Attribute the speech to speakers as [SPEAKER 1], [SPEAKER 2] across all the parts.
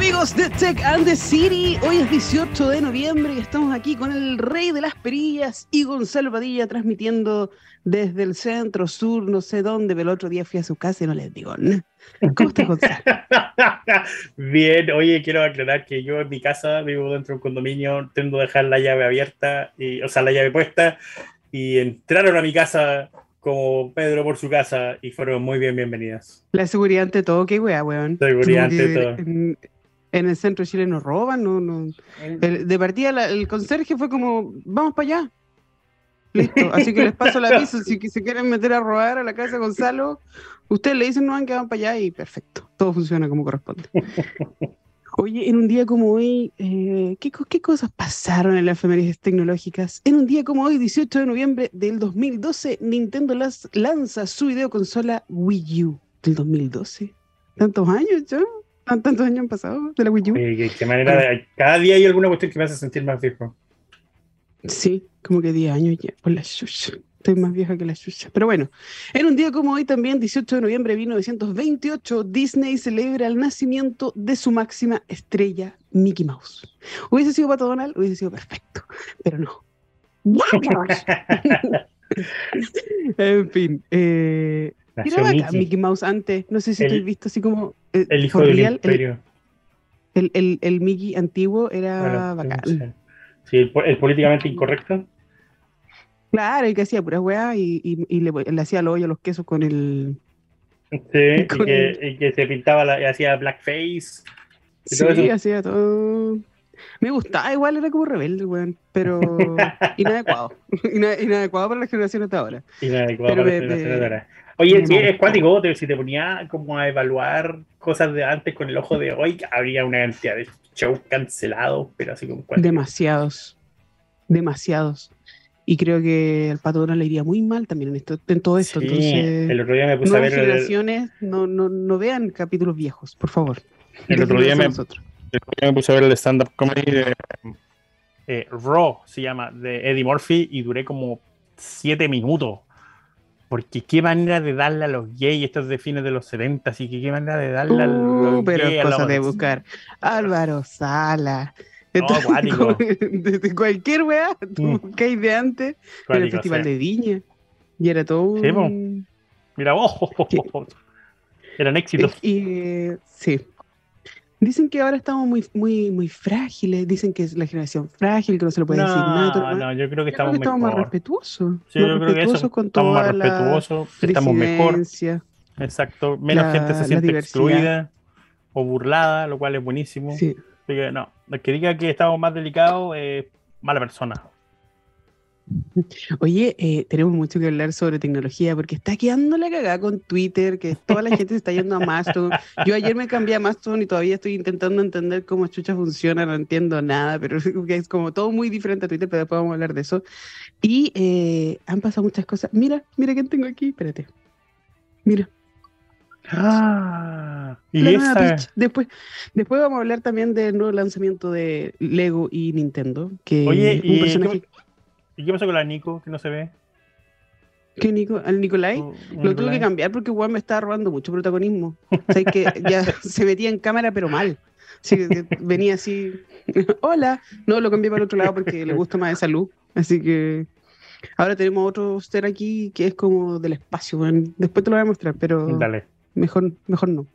[SPEAKER 1] amigos de Tech and the City, hoy es 18 de noviembre y estamos aquí con el rey de las perillas y Gonzalo Padilla transmitiendo desde el centro sur, no sé dónde, pero el otro día fui a su casa y no les digo nada. ¿Cómo estás, Gonzalo?
[SPEAKER 2] Bien, oye, quiero aclarar que yo en mi casa vivo dentro de un condominio, tengo que dejar la llave abierta, y, o sea, la llave puesta, y entraron a mi casa como Pedro por su casa y fueron muy bien bienvenidas.
[SPEAKER 1] La seguridad ante todo, qué wea, weón.
[SPEAKER 2] Seguridad ante todo.
[SPEAKER 1] En, el centro de Chile nos roban, no, no. El, de partida la, el conserje fue como, vamos para allá. Listo, así que les paso el aviso, si se quieren meter a robar a la casa de Gonzalo, ustedes le dicen no van que van para allá y perfecto, todo funciona como corresponde. Oye, en un día como hoy, eh, ¿qué, ¿qué, cosas pasaron en las efemérides tecnológicas? En un día como hoy, 18 de noviembre del 2012, Nintendo las, lanza su videoconsola Wii U del 2012. ¿Tantos años ya? ¿Tantos años han pasado de la Wii U?
[SPEAKER 2] ¿Qué, qué manera de, cada día hay alguna cuestión que me hace sentir más viejo.
[SPEAKER 1] Sí, como que 10 años ya, por la chucha. Estoy más vieja que la chucha. Pero bueno, en un día como hoy también, 18 de noviembre de 1928, Disney celebra el nacimiento de su máxima estrella, Mickey Mouse. Hubiese sido Pato Donald, hubiese sido perfecto, pero no. en fin, eh, era bacán Mickey Mouse antes, no sé si tú has visto así como...
[SPEAKER 2] Eh, el hijo del imperio.
[SPEAKER 1] El, el, el, Mickey antiguo era bueno, bacán.
[SPEAKER 2] Sí, el, el políticamente incorrecto.
[SPEAKER 1] Claro, y que hacía pura weá y, y, y le, le, hacía el hoyo a los quesos con el.
[SPEAKER 2] Sí, con y, que, el... y, que, se pintaba, la, hacía blackface.
[SPEAKER 1] Sí, todo hacía todo. Me gustaba, igual era como rebelde, weón, pero inadecuado. inadecuado para la generación de ahora.
[SPEAKER 2] Inadecuado pero para la generación de ahora. Oye, sí, es cuático, si te ponía como a evaluar cosas de antes con el ojo de hoy, habría una cantidad de shows cancelados, pero así como
[SPEAKER 1] cuático. Demasiados. Demasiados. Y creo que al Pato le iría muy mal también en, esto, en todo esto.
[SPEAKER 2] Sí,
[SPEAKER 1] Entonces,
[SPEAKER 2] el otro día me puse a ver.
[SPEAKER 1] generaciones el... no, no, no vean capítulos viejos, por favor.
[SPEAKER 2] El otro, día me, el otro día me puse a ver el stand-up comedy de eh, Raw, se llama, de Eddie Murphy, y duré como siete minutos. Porque qué manera de darle a los gays, estos de fines de los 70, así que qué manera de darle uh, a los
[SPEAKER 1] pero
[SPEAKER 2] gays.
[SPEAKER 1] Pero cosa de buscar. Álvaro Sala.
[SPEAKER 2] No, acuático.
[SPEAKER 1] Desde cualquier weá, tú mm. que hay de antes, en el Festival o sea. de Viña. Y era todo un...
[SPEAKER 2] Sí, Mira, oh, oh, oh, eran éxitos.
[SPEAKER 1] Y, sí. Dicen que ahora estamos muy, muy, muy frágiles, dicen que es la generación frágil, que no se lo puede
[SPEAKER 2] no,
[SPEAKER 1] decir nada.
[SPEAKER 2] No, yo creo que estamos,
[SPEAKER 1] creo que estamos más respetuosos.
[SPEAKER 2] Sí,
[SPEAKER 1] más
[SPEAKER 2] yo creo que eso,
[SPEAKER 1] con
[SPEAKER 2] estamos
[SPEAKER 1] toda
[SPEAKER 2] más respetuosos, estamos mejor. Exacto, menos
[SPEAKER 1] la,
[SPEAKER 2] gente se siente excluida o burlada, lo cual es buenísimo.
[SPEAKER 1] Sí.
[SPEAKER 2] Así que no, el que diga que estamos más delicados es mala persona.
[SPEAKER 1] Oye, eh, tenemos mucho que hablar sobre tecnología porque está quedando la cagada con Twitter, que toda la gente se está yendo a Mastodon. Yo ayer me cambié a Mastodon y todavía estoy intentando entender cómo chucha funciona, no entiendo nada, pero es como todo muy diferente a Twitter, pero después vamos a hablar de eso. Y eh, han pasado muchas cosas. Mira, mira quién tengo aquí, espérate. Mira.
[SPEAKER 2] Ah, y esa...
[SPEAKER 1] Después, después vamos a hablar también del nuevo lanzamiento de Lego y Nintendo. Que
[SPEAKER 2] Oye,
[SPEAKER 1] un
[SPEAKER 2] ¿y
[SPEAKER 1] personaje...
[SPEAKER 2] ¿y qué pasó con la Nico que no se ve?
[SPEAKER 1] ¿Qué, Nico? ¿Al Nicolai?
[SPEAKER 2] ¿O- o
[SPEAKER 1] Lo tuve que cambiar porque igual me estaba robando mucho protagonismo. O sea, que ya se metía en cámara, pero mal. Así que venía así, hola. No, lo cambié para el otro lado porque le gusta más de salud. Así que ahora tenemos otro ser aquí que es como del espacio. bueno, Después te lo voy a mostrar, pero
[SPEAKER 2] Dale,
[SPEAKER 1] mejor, mejor no.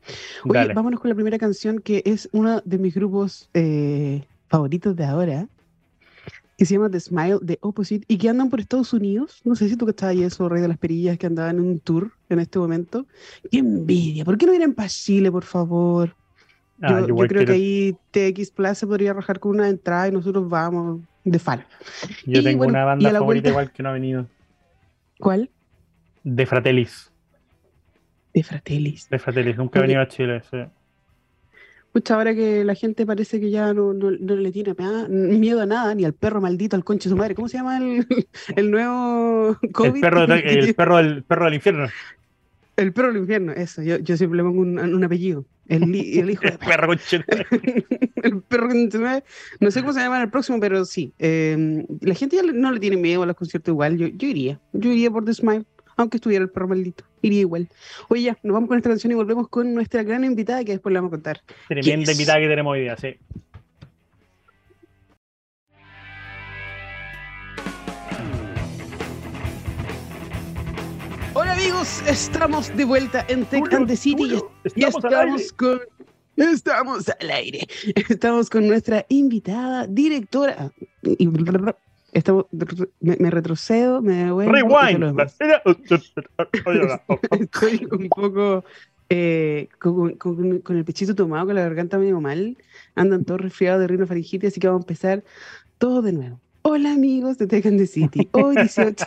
[SPEAKER 1] Oye,
[SPEAKER 2] dale.
[SPEAKER 1] vámonos con la primera canción que es uno de mis grupos eh, favoritos de ahora. Que se llama The Smile de Opposite y que andan por Estados Unidos. No sé si tú que estabas ahí, eso, Rey de las Perillas, que andaban en un tour en este momento. ¡Qué envidia! ¿Por qué no vienen para Chile, por favor?
[SPEAKER 2] Ah,
[SPEAKER 1] Yo, creo que ahí TX Plus se podría rajar con una entrada y nosotros vamos de fan.
[SPEAKER 2] Yo
[SPEAKER 1] y
[SPEAKER 2] tengo
[SPEAKER 1] bueno,
[SPEAKER 2] una banda favorita
[SPEAKER 1] vuelta-
[SPEAKER 2] igual que no ha venido.
[SPEAKER 1] ¿Cuál?
[SPEAKER 2] De Fratellis.
[SPEAKER 1] De Fratellis.
[SPEAKER 2] De Fratellis, nunca ha
[SPEAKER 1] Oye.
[SPEAKER 2] venido a Chile. sí.
[SPEAKER 1] Pucha, ahora que la gente parece que ya no, no, no le tiene nada- miedo a nada, ni al perro maldito, al conche de su madre. ¿Cómo se llama el, el nuevo COVID?
[SPEAKER 2] El perro, de- el perro, del, perro del infierno.
[SPEAKER 1] El perro del infierno, eso. Yo, yo siempre le pongo un, un apellido. El, el hijo de
[SPEAKER 2] El perro
[SPEAKER 1] el perro No sé cómo se llama en el próximo, pero sí. Eh, la gente ya no le tiene miedo a los conciertos igual. Yo, yo iría. Yo iría por The Smile. Aunque estuviera el perro maldito. Iría igual. Oye, ya, nos vamos con esta canción y volvemos con nuestra gran invitada que después le vamos a contar.
[SPEAKER 2] Tremenda invitada que tenemos hoy día, sí.
[SPEAKER 1] Hola amigos, estamos de vuelta en Tech and the City y estamos, con Estamos al aire. Estamos con nuestra invitada, directora. Estamos, me, retrocedo, me voy.
[SPEAKER 2] Rewind.
[SPEAKER 1] Estoy un poco eh, con, el pechito tomado, con la garganta medio mal. Andan todos resfriados de rinofaringitis, así que vamos a empezar todo de nuevo. Hola amigos de Tech and the City. Hoy 18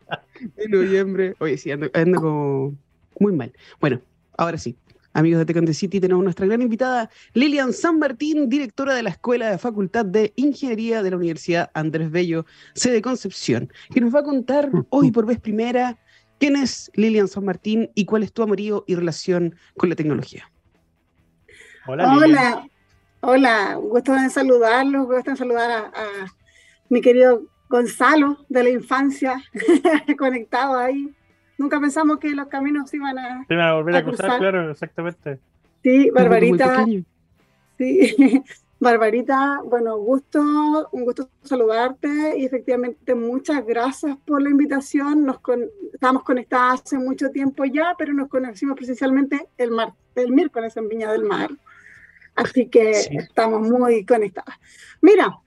[SPEAKER 1] de noviembre. Oye, sí, ando, ando como muy mal. Bueno, ahora sí. Amigos de Tecante City, tenemos nuestra gran invitada, Lilian San Martín, directora de la Escuela de Facultad de Ingeniería de la Universidad Andrés Bello, sede Concepción, que nos va a contar hoy por vez primera quién es Lilian San Martín y cuál es tu amorío y relación con la tecnología.
[SPEAKER 3] Hola, hola, hola, gusto en saludarlos, gusto en saludar a mi querido Gonzalo de la infancia, conectado ahí nunca pensamos que los caminos iban a,
[SPEAKER 2] iban a volver a, cruzar, claro, exactamente.
[SPEAKER 3] Sí, Barbarita. Sí, Barbarita, bueno, gusto, un gusto saludarte y efectivamente muchas gracias por la invitación. Nos estábamos conectadas hace mucho tiempo ya, pero nos conocimos presencialmente el, mar, el miércoles en Viña del Mar. Así que estamos muy conectadas. Mira,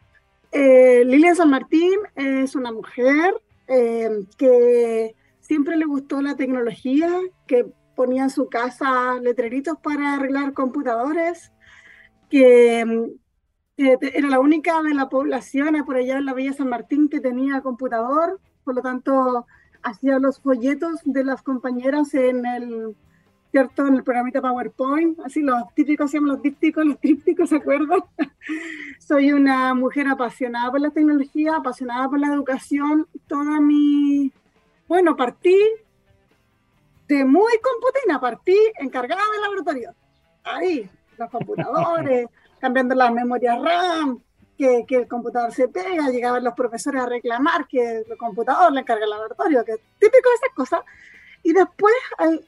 [SPEAKER 3] eh, Lilia San Martín es una mujer eh, que siempre le gustó la tecnología, que ponía en su casa letreritos para arreglar computadores, que, era la única de la población por allá en la Villa San Martín que tenía computador, por lo tanto hacía los folletos de las compañeras en el ¿cierto? En el programita PowerPoint, así los típicos, hacíamos los dípticos, los trípticos, ¿se acuerdan? Soy una mujer apasionada por la tecnología, apasionada por la educación. Toda mi, bueno, partí de muy computina, partí encargada del laboratorio. Ahí, los computadores, cambiando las memorias RAM, que, que, el computador se pega, llegaban los profesores a reclamar que el computador le encarga el laboratorio, que típico de esas cosas. Y después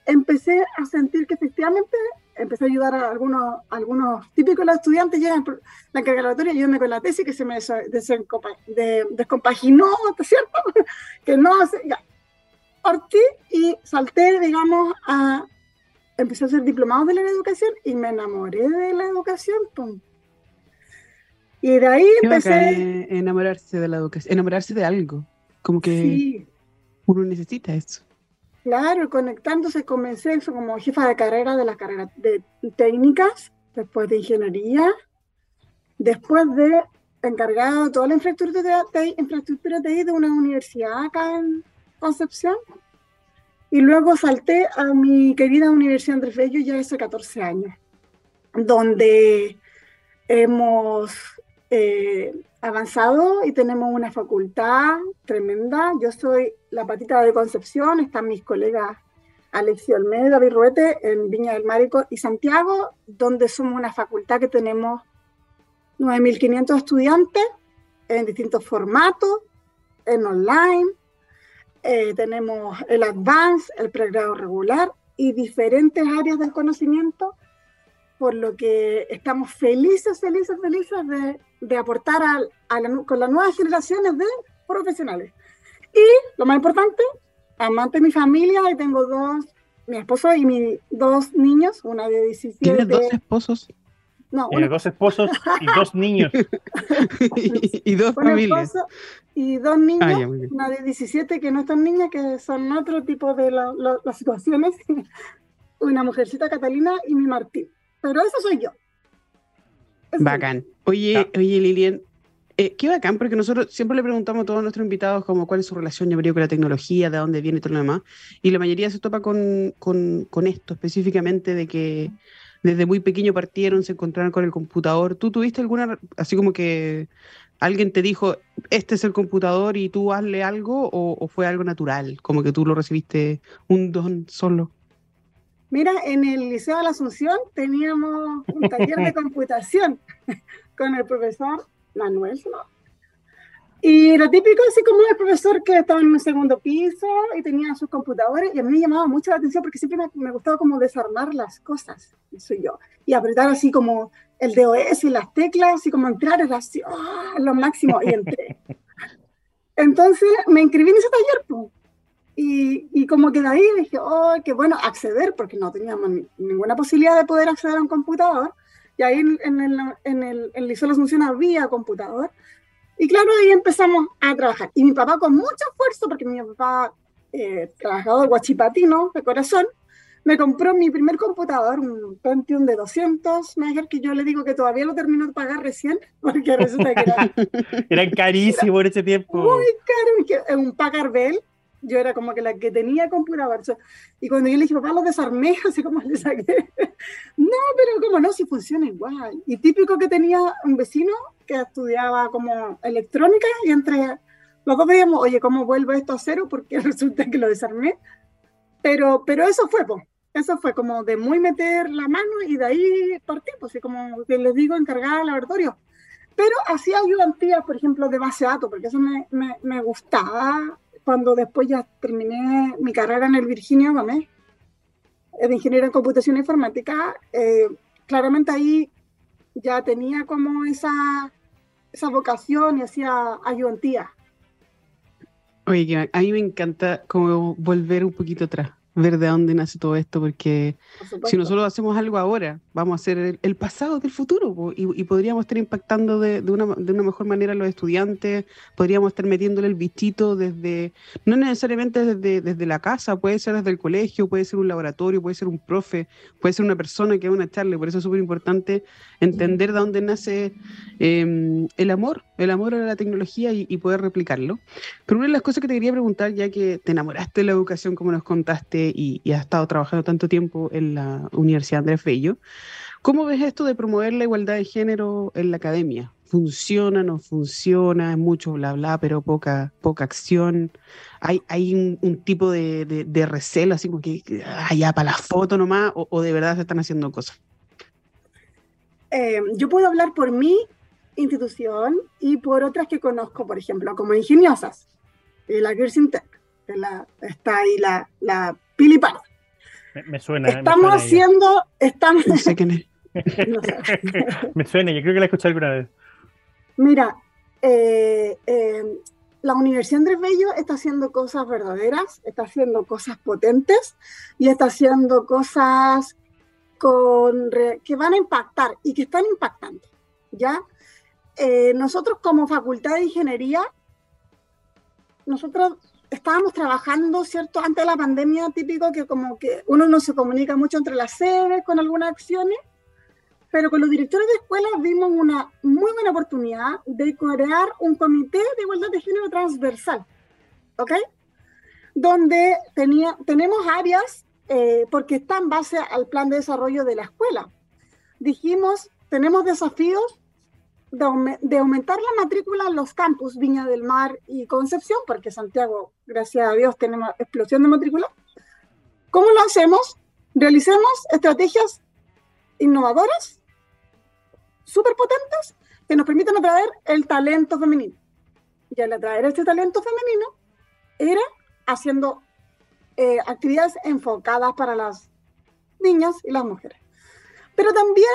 [SPEAKER 3] empecé a sentir que efectivamente empecé a ayudar a algunos, algunos típicos los estudiantes llegan la encarga laboratorio, ayúdame con la tesis que se me descompaginó, ¿cierto? que no, ya, partí y salté, digamos, a empecé a hacer diplomados de la educación y me enamoré de la educación. Y de ahí empecé.
[SPEAKER 1] enamorarse de la educación, enamorarse de algo. Como que uno necesita eso.
[SPEAKER 3] Claro, conectándose comencé como jefa de carrera de la carrera de técnicas, después de ingeniería, después de encargado de toda la infraestructura de, infraestructura de, de una universidad acá en, Concepción. Y luego salté a mi querida Universidad Andrés Bello ya hace 14 años, donde hemos eh, avanzado y tenemos una facultad tremenda. Yo soy la patita de Concepción, están mis colegas Alexio Olmedo, David Ruete en Viña del Marico y Santiago, donde somos una facultad que tenemos 9.500 estudiantes en distintos formatos, en online, eh, tenemos el advance, el pregrado regular y diferentes áreas del conocimiento, por lo que estamos felices, felices, felices de, de aportar con las nuevas generaciones de profesionales. Y lo más importante, amante de mi familia, y tengo dos, mi esposo y mis dos niños, una de 17.
[SPEAKER 1] ¿Tienes dos esposos?
[SPEAKER 3] No,
[SPEAKER 2] Tiene dos esposos y dos niños.
[SPEAKER 1] y, dos familias.
[SPEAKER 3] y dos niños, ah, una de 17 que no están niñas, que son otro tipo de las situaciones. una mujercita Catalina y mi Martín. Pero eso soy yo.
[SPEAKER 1] bacán. Oye, oye Lilian, eh, qué bacán, porque nosotros siempre le preguntamos a todos nuestros invitados como cuál es su relación, yo creo, con la tecnología, de dónde viene y todo lo demás. Y la mayoría se topa con, con, con esto específicamente de que desde muy pequeño partieron, se encontraron con el computador. ¿Tú tuviste alguna, así como que alguien te dijo, este es el computador y tú hazle algo, o, fue algo natural, como que tú lo recibiste un don solo?
[SPEAKER 3] Mira, en el Liceo de la Asunción teníamos un taller de computación con el profesor Manuel, Y era típico, así como el profesor que estaba en un segundo piso y tenía sus computadores, y a mí me llamaba mucho la atención porque siempre me, me gustaba como desarmar las cosas, soy yo, y apretar así como el DOS y las teclas, así como entrar, era así, ¡oh! lo máximo, y entré. Entonces me inscribí en ese taller, y, y, como que de ahí dije, oh, qué bueno, acceder, porque no teníamos ninguna posibilidad de poder acceder a un computador, y ahí en, en el, en el, en Liceo Asunción había computador, y claro, ahí empezamos a trabajar. Y mi papá con mucho esfuerzo, porque mi papá, eh, trabajador guachipatino de corazón, me compró mi primer computador, un Pentium de 200 MHz, que yo le digo que todavía lo termino de pagar recién, porque resulta que era...
[SPEAKER 2] era carísimo en ese tiempo.
[SPEAKER 3] Muy caro, un Packard Bell, yo era como que la que tenía computador. Y cuando yo le dije, papá, lo desarmé, así como le saqué. no, pero como no, si funciona igual. Y típico que tenía un vecino que estudiaba como electrónica y entre dos veíamos, oye, ¿cómo vuelvo esto a cero? Porque resulta que lo desarmé. Pero, pero eso fue, pues. Eso fue como de muy meter la mano y de ahí partir, pues, y como les digo, encargada al laboratorio. Pero hacía ayudantías, por ejemplo, de base de datos, porque eso me, me, me gustaba cuando después ya terminé mi carrera en el Virginia Gómez, de ingeniero en computación informática, eh, claramente ahí ya tenía como esa esa vocación y hacía ayudantía.
[SPEAKER 1] Oye, a mí me encanta como volver un poquito atrás ver de dónde nace todo esto, porque si nosotros hacemos algo ahora, vamos a hacer el, pasado del futuro y, podríamos estar impactando de, una, de, una, mejor manera a los estudiantes, podríamos estar metiéndole el bichito desde, no necesariamente desde, desde la casa, puede ser desde el colegio, puede ser un laboratorio, puede ser un profe, puede ser una persona que va a charla, por eso es súper importante entender de dónde nace em, el amor, el amor a la tecnología y, y poder replicarlo. Pero una de las cosas que te quería preguntar, ya que te enamoraste de la educación, como nos contaste, y, ha estado trabajando tanto tiempo en la Universidad Andrés Bello. ¿Cómo ves esto de promover la igualdad de género en la academia? ¿Funciona, no funciona? Es mucho bla bla, pero poca, poca acción. ¿Hay, hay un, tipo de, recelo, así como que allá para la foto nomás, o, de verdad se están haciendo cosas?
[SPEAKER 3] Eh, yo puedo hablar por mi institución y por otras que conozco, por ejemplo, como ingeniosas, la Gerson Tech, la, está ahí la, la Pili
[SPEAKER 2] Me, suena.
[SPEAKER 3] Estamos haciendo. Estamos...
[SPEAKER 1] No sé quién es.
[SPEAKER 2] me suena, yo creo que la escuché alguna vez.
[SPEAKER 3] Mira, eh, eh, la Universidad Andrés Bello está haciendo cosas verdaderas, está haciendo cosas potentes y está haciendo cosas con, que van a impactar y que están impactando. ¿ya? Eh, nosotros como Facultad de Ingeniería, nosotros estábamos trabajando, ¿cierto? Antes de la pandemia, típico que como que uno no se comunica mucho entre las sedes con algunas acciones, pero con los directores de escuelas vimos una muy buena oportunidad de crear un comité de igualdad de género transversal, ¿ok? Donde tenía, tenemos áreas, eh, porque está en base al plan de desarrollo de la escuela. Dijimos, tenemos desafíos de, aumentar la matrícula en los campus Viña del Mar y Concepción, porque Santiago, gracias a Dios, tenemos explosión de matrícula. ¿Cómo lo hacemos? Realicemos estrategias innovadoras, súper potentes, que nos permitan atraer el talento femenino. Y al atraer este talento femenino era haciendo eh, actividades enfocadas para las niñas y las mujeres. Pero también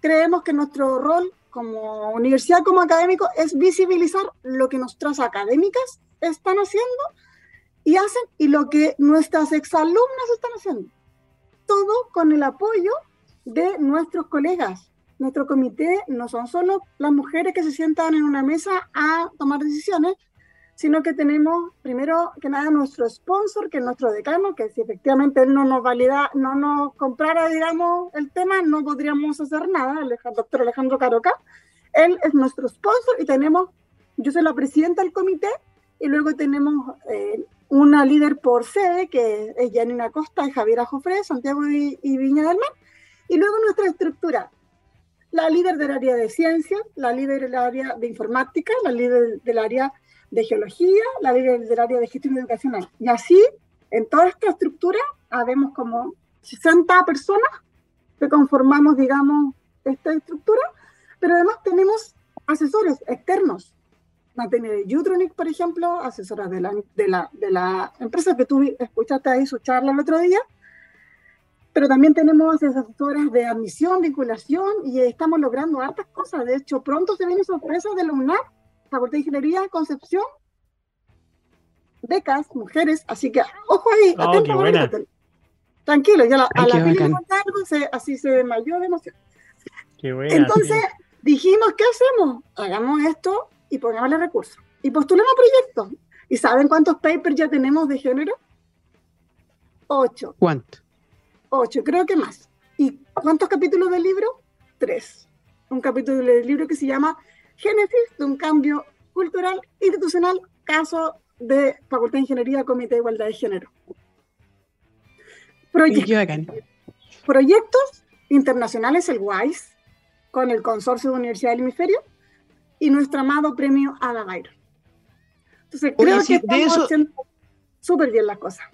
[SPEAKER 3] creemos que nuestro rol como universidad, como académico, es visibilizar lo que nuestras académicas están haciendo y hacen y lo que nuestras exalumnas están haciendo. Todo con el apoyo de nuestros colegas. Nuestro comité no son solo las mujeres que se sientan en una mesa a tomar decisiones, sino que tenemos primero que nada nuestro sponsor, que es nuestro decano, que si efectivamente él no nos valida, no nos comprara, digamos, el tema, no podríamos hacer nada, el doctor Alejandro Caroca. Él es nuestro sponsor y tenemos, yo soy la presidenta del comité, y luego tenemos eh, una líder por sede, que es Janina Costa y Javiera Jofre, Santiago y, y Viña del Mar, y luego nuestra estructura, la líder del área de ciencia, la líder del área de informática, la líder del área de geología, la del área de gestión educacional. Y así, en toda esta estructura, habemos como 60 personas que conformamos, digamos, esta estructura, pero además tenemos asesores externos Natalia de Utronic, por ejemplo, asesora de la, de, la, de la empresa que tú escuchaste ahí su charla el otro día, pero también tenemos asesoras de admisión, vinculación y estamos logrando hartas cosas. De hecho, pronto se vienen sorpresas de la UNAP, Facultad de Ingeniería, Concepción, becas, mujeres, así que ojo ahí,
[SPEAKER 2] Oh, qué buena.
[SPEAKER 3] Tranquilo, ya la,
[SPEAKER 1] Ay,
[SPEAKER 3] a la Pili algo, se- así se desmayó de emoción.
[SPEAKER 2] Qué buena,
[SPEAKER 3] Entonces
[SPEAKER 2] sí.
[SPEAKER 3] dijimos, ¿qué hacemos? Hagamos esto y pongámosle recursos. Y postulemos proyectos. ¿Y saben cuántos papers ya tenemos de género? Ocho.
[SPEAKER 1] ¿Cuánto?
[SPEAKER 3] Ocho, creo que más. ¿Y cuántos capítulos del libro? Tres. Un capítulo del libro que se llama Génesis de un cambio cultural institucional, caso de Facultad de Ingeniería, Comité de Igualdad de Género.
[SPEAKER 1] Oye,
[SPEAKER 3] Proyectos internacionales, el WISE, con el Consorcio de Universidad del Hemisferio, y nuestro amado premio Ada Byron. Entonces,
[SPEAKER 1] Oye,
[SPEAKER 3] creo
[SPEAKER 1] sí,
[SPEAKER 3] que estamos
[SPEAKER 1] eso-
[SPEAKER 3] haciendo súper bien las cosas.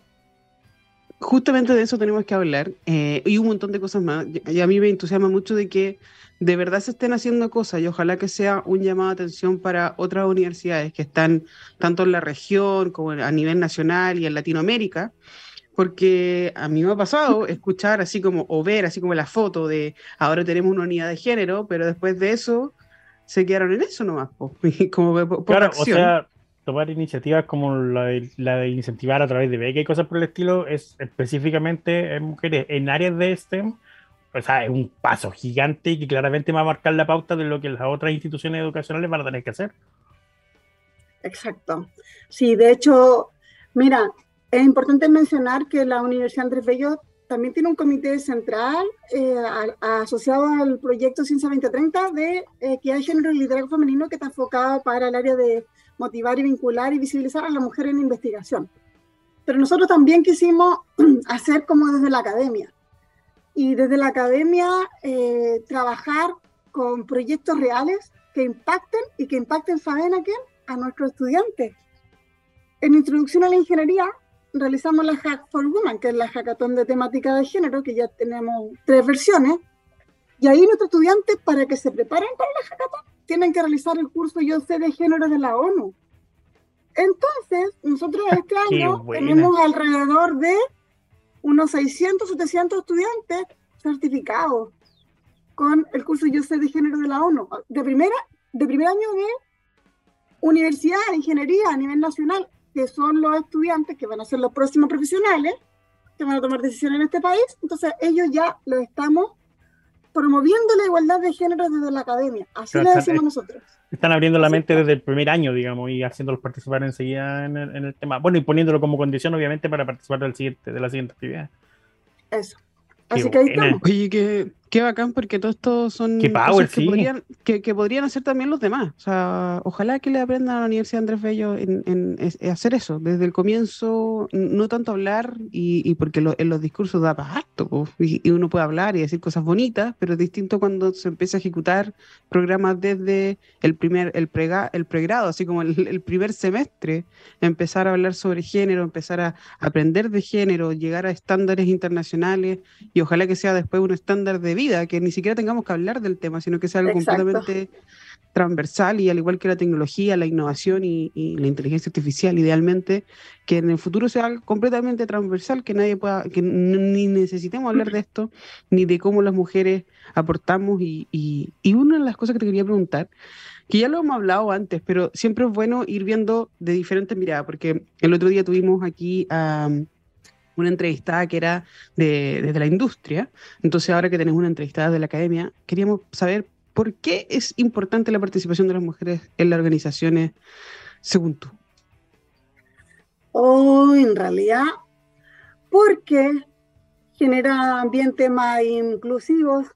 [SPEAKER 1] Justamente de eso tenemos que hablar eh, y un montón de cosas más. Y a mí me entusiasma mucho de que de verdad se estén haciendo cosas y ojalá que sea un llamado de atención para otras universidades que están tanto en la región como a nivel nacional y en Latinoamérica, porque a mí me ha pasado escuchar así como o ver así como la foto de ahora tenemos una unidad de género, pero después de eso se quedaron en eso nomás, po, como po- poca
[SPEAKER 2] Claro, o
[SPEAKER 1] acción.
[SPEAKER 2] sea, tomar iniciativas como la de, incentivar a través de becas y cosas por el estilo es específicamente en mujeres en áreas de STEM. O sea, es un paso gigante que claramente va a marcar la pauta de lo que las otras instituciones educacionales van a tener que hacer.
[SPEAKER 3] Exacto. Sí, de hecho, mira, es importante mencionar que la Universidad Andrés Bello también tiene un comité central eh, asociado al proyecto Ciencia 2030 de eh, equidad de género y liderazgo femenino que está enfocado para el área de motivar y vincular y visibilizar a la mujer en investigación. Pero nosotros también quisimos hacer como desde la academia. Y desde la academia eh, trabajar con proyectos reales que impacten y que impacten, ¿saben a quién? A nuestros estudiantes. En Introducción a la Ingeniería realizamos la Hack for Women, que es la hackathon de temática de género, que ya tenemos tres versiones. Y ahí nuestros estudiantes, para que se preparen para la hackathon, tienen que realizar el curso Yo sé de género de la ONU. Entonces, nosotros este año tenemos alrededor de unos 600, 700 estudiantes certificados con el curso Yo sé de género de la ONU. De, primera, de primer año de universidad, de ingeniería a nivel nacional, que son los estudiantes que van a ser los próximos profesionales, que van a tomar decisiones en este país. Entonces, ellos ya lo estamos promoviendo la igualdad de género desde la academia. Así
[SPEAKER 2] Claro,
[SPEAKER 3] le decimos nosotros.
[SPEAKER 2] Están abriendo la mente desde el primer año, digamos, y haciéndolos participar enseguida en el, en el tema. Bueno, y poniéndolo como condición, obviamente, para participar del siguiente, de la siguiente actividad.
[SPEAKER 3] Eso. Así que ahí estamos.
[SPEAKER 1] Oye, qué, qué bacán, porque todo esto son
[SPEAKER 2] Qué power,
[SPEAKER 1] cosas que,
[SPEAKER 2] sí.
[SPEAKER 1] podrían, que, que podrían hacer también los demás. O sea, ojalá que le aprendan a la Universidad Andrés Bello en, en- en hacer eso, desde el comienzo, no tanto hablar, y, y porque lo- en los discursos da para harto, po, y, y uno puede hablar y decir cosas bonitas, pero es distinto cuando se empieza a ejecutar programas desde el primer, el, prega, el pregrado, así como el, el primer semestre, empezar a hablar sobre género, empezar a aprender de género, llegar a estándares internacionales y ojalá que sea después un estándar de vida, que ni siquiera tengamos que hablar del tema, sino que sea algo
[SPEAKER 3] Exacto.
[SPEAKER 1] completamente transversal y al igual que la tecnología, la innovación y, y la inteligencia artificial, idealmente, que en el futuro sea algo completamente transversal, que nadie pueda, que ni necesitemos hablar de esto, ni de cómo las mujeres aportamos. Y, y, y una de las cosas que te quería preguntar, que ya lo hemos hablado antes, pero siempre es bueno ir viendo de diferentes miradas, porque el otro día tuvimos aquí a una entrevistada que era de, desde la industria, entonces ahora que tenemos una entrevistada de la academia, queríamos saber por qué es importante la participación de las mujeres en las organizaciones, según tú.
[SPEAKER 3] O en realidad, porque genera ambientes más inclusivos,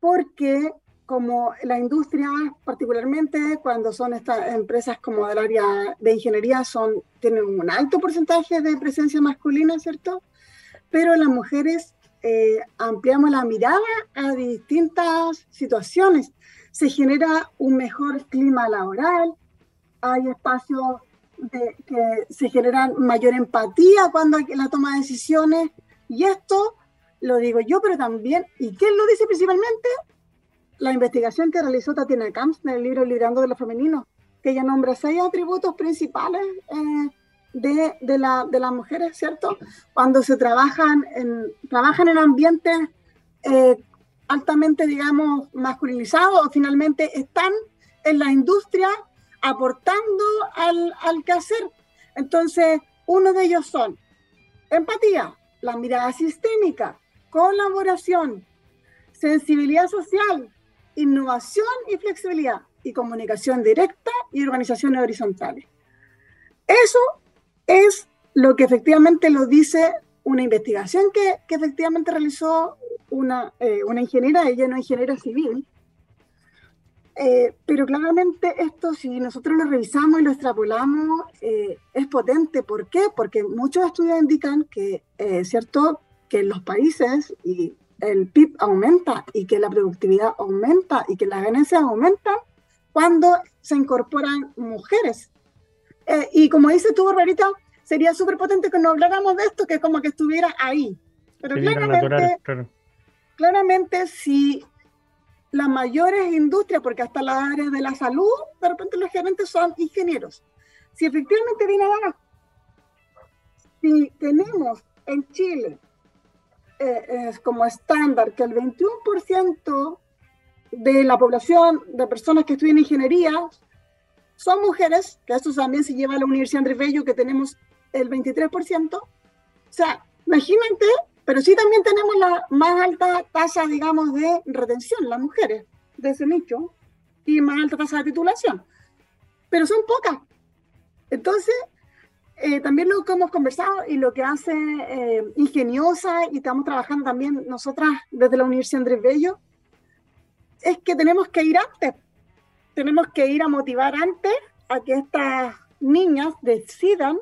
[SPEAKER 3] porque como la industria, particularmente cuando son estas empresas como del área de ingeniería, son, tienen un alto porcentaje de presencia masculina, ¿cierto? Pero las mujeres eh, ampliamos la mirada a distintas situaciones. Se genera un mejor clima laboral, hay espacios de, que se generan mayor empatía cuando hay la toma de decisiones, y esto lo digo yo, pero también, ¿y quién lo dice principalmente? La investigación que realizó Tatiana Camps en el libro Liderando de lo Femenino. que ella nombra seis atributos principales eh, de, las mujeres, ¿cierto? Cuando se trabajan en, trabajan en ambientes eh, altamente, digamos, masculinizados o finalmente están en la industria aportando al, al quehacer. Entonces, uno de ellos son empatía, la mirada sistémica, colaboración, sensibilidad social, innovación y flexibilidad, y comunicación directa y organizaciones horizontales. Eso es lo que efectivamente lo dice una investigación que, que efectivamente realizó una, eh, una ingeniera, ella no ingeniera civil, eh, pero claramente esto, si nosotros lo revisamos y lo extrapolamos, eh, es potente. ¿Por qué? Porque muchos estudios indican que, ¿cierto?, que en los países y el PIB aumenta y que la productividad aumenta y que las ganancias aumentan cuando se incorporan mujeres. Eh, y como dice tú, Barbarita, sería súper potente que no habláramos de esto, que como que estuviera ahí. Pero claramente, claramente, si las mayores industrias, porque hasta las áreas de la salud, de repente los gerentes son ingenieros. Si efectivamente viene abajo, si tenemos en Chile eh, es como estándar que el 21% de la población de personas que estudian ingeniería son mujeres, que eso también se lleva a la Universidad Andrés Bello, que tenemos el 23%. O sea, imagínate, pero sí también tenemos la más alta tasa, digamos, de retención, las mujeres de ese nicho, y más alta tasa de titulación. Pero son pocas. Entonces, eh, también lo que hemos conversado y lo que hace eh, Ingeniosa y estamos trabajando también nosotras desde la Universidad Andrés Bello, es que tenemos que ir antes. Tenemos que ir a motivar antes a que estas niñas decidan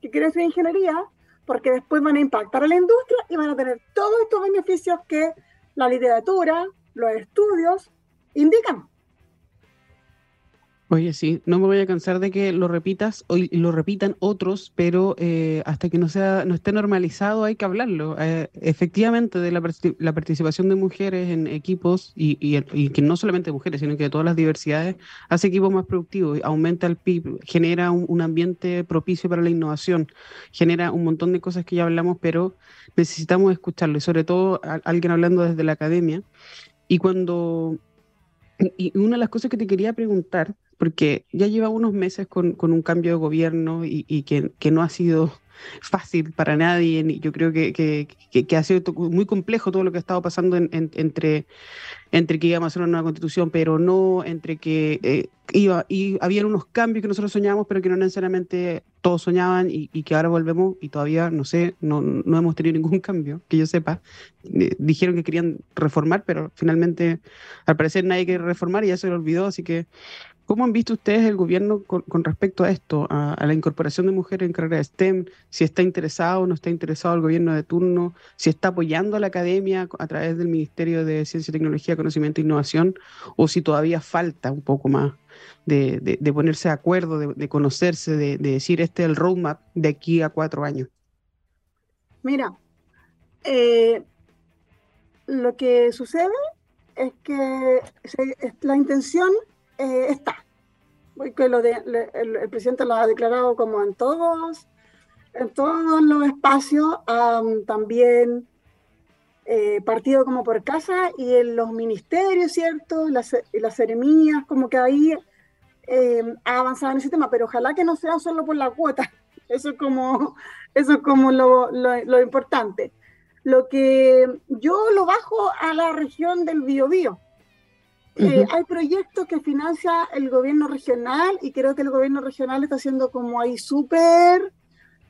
[SPEAKER 3] que quieren estudiar ingeniería, porque después van a impactar a la industria y van a tener todos estos beneficios que la literatura, los estudios indican.
[SPEAKER 1] Oye, sí, no me voy a cansar de que lo repitas y lo repitan otros, pero eh, hasta que no sea, no esté normalizado hay que hablarlo. Eh, efectivamente, de la, la, participación de mujeres en equipos y, y, que no solamente mujeres, sino que de todas las diversidades hace equipos más productivos, aumenta el PIB, genera un, un ambiente propicio para la innovación, genera un montón de cosas que ya hablamos, pero necesitamos escucharlo y sobre todo a, alguien hablando desde la academia. Y cuando y una de las cosas que te quería preguntar porque ya lleva unos meses con, con un cambio de gobierno y, y que, que, no ha sido fácil para nadie. Yo creo que, que, que, ha sido muy complejo todo lo que ha estado pasando en, entre, entre que íbamos a hacer una nueva constitución, pero no, entre que eh, iba, y había unos cambios que nosotros soñábamos, pero que no necesariamente todos soñaban y, y que ahora volvemos y todavía, no sé, no, no hemos tenido ningún cambio, que yo sepa. Eh, dijeron que querían reformar, pero finalmente al parecer nadie quiere reformar y ya se lo olvidó, así que ¿Cómo han visto ustedes el gobierno con, respecto a esto, a, la incorporación de mujeres en carrera de STEM? Si está interesado o no está interesado el gobierno de turno, si está apoyando a la academia a través del Ministerio de Ciencia, Tecnología, Conocimiento e Innovación, o si todavía falta un poco más de, ponerse de acuerdo, de, conocerse, de, decir este es el roadmap de aquí a cuatro años.
[SPEAKER 3] Mira, eh, lo que sucede es que la intención eh, está. Que lo de, el, presidente lo ha declarado como en todos, en todos los espacios, también eh, partido como por casa y en los ministerios, ¿cierto? Las, las ceremonias, como que ahí eh, ha avanzado en ese tema, pero ojalá que no sea solo por la cuota. Eso es como, eso es como lo, lo, lo importante. Lo que yo lo bajo a la región del Biobío. Eh, hay proyectos que financia el gobierno regional y creo que el gobierno regional está siendo como ahí súper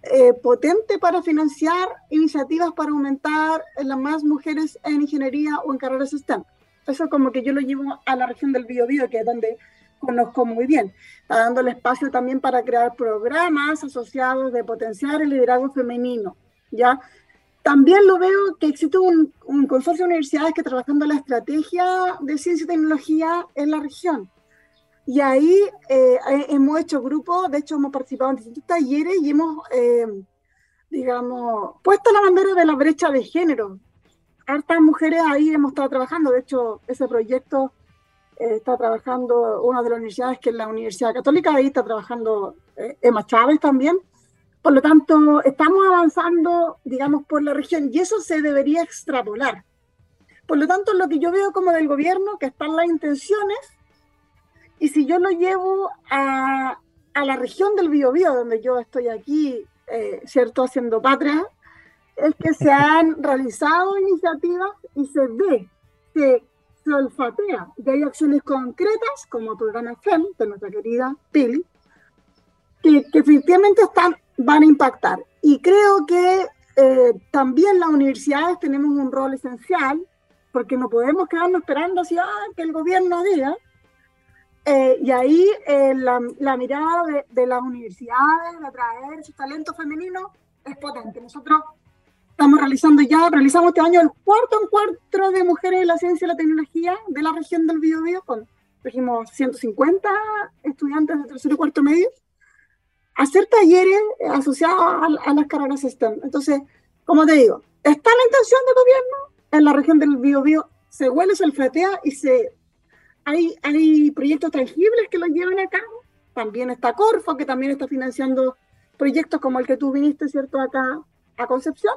[SPEAKER 3] eh, potente para financiar iniciativas para aumentar las más mujeres en ingeniería o en carreras STEM. Eso como que yo lo llevo a la región del Biobío, que es donde conozco muy bien. Está dando el espacio también para crear programas asociados de potenciar el liderazgo femenino, ¿ya? También lo veo que existe un, consorcio de universidades que trabajando la estrategia de ciencia y tecnología en la región. Y ahí eh, hemos hecho grupos, de hecho hemos participado en distintos talleres y hemos, eh, digamos, puesto la bandera de la brecha de género. Hartas mujeres ahí hemos estado trabajando, de hecho ese proyecto está trabajando una de las universidades que es la Universidad Católica, ahí está trabajando eh, Emma Chávez también. Por lo tanto, estamos avanzando, digamos, por la región y eso se debería extrapolar. Por lo tanto, lo que yo veo como del gobierno, que están las intenciones, y si yo lo llevo a, a la región del Biobío, donde yo estoy aquí, eh, ¿cierto?, haciendo patria, es que se han realizado iniciativas y se ve, se, se olfatea, que hay acciones concretas, como el programa FEM, de nuestra querida Pili, que, que efectivamente están, van a impactar. Y creo que eh, también las universidades tenemos un rol esencial, porque no podemos quedarnos esperando así, ah, que el gobierno diga, eh, y ahí eh, la, la, mirada de, de, las universidades, de atraer su talento femenino, es potente. Nosotros estamos realizando ya, realizamos este año el cuarto encuentro de mujeres en la ciencia y la tecnología de la región del Biobío, con, dijimos, 150 estudiantes de tercero y cuarto medio, hacer talleres asociados a, las carreras STEM. Entonces, como te digo, está la intención del gobierno en la región del Biobío, se huele, se olfatea y se hay, hay proyectos tangibles que los llevan a cabo. También está Corfo, que también está financiando proyectos como el que tú viniste, ¿cierto?, acá a Concepción.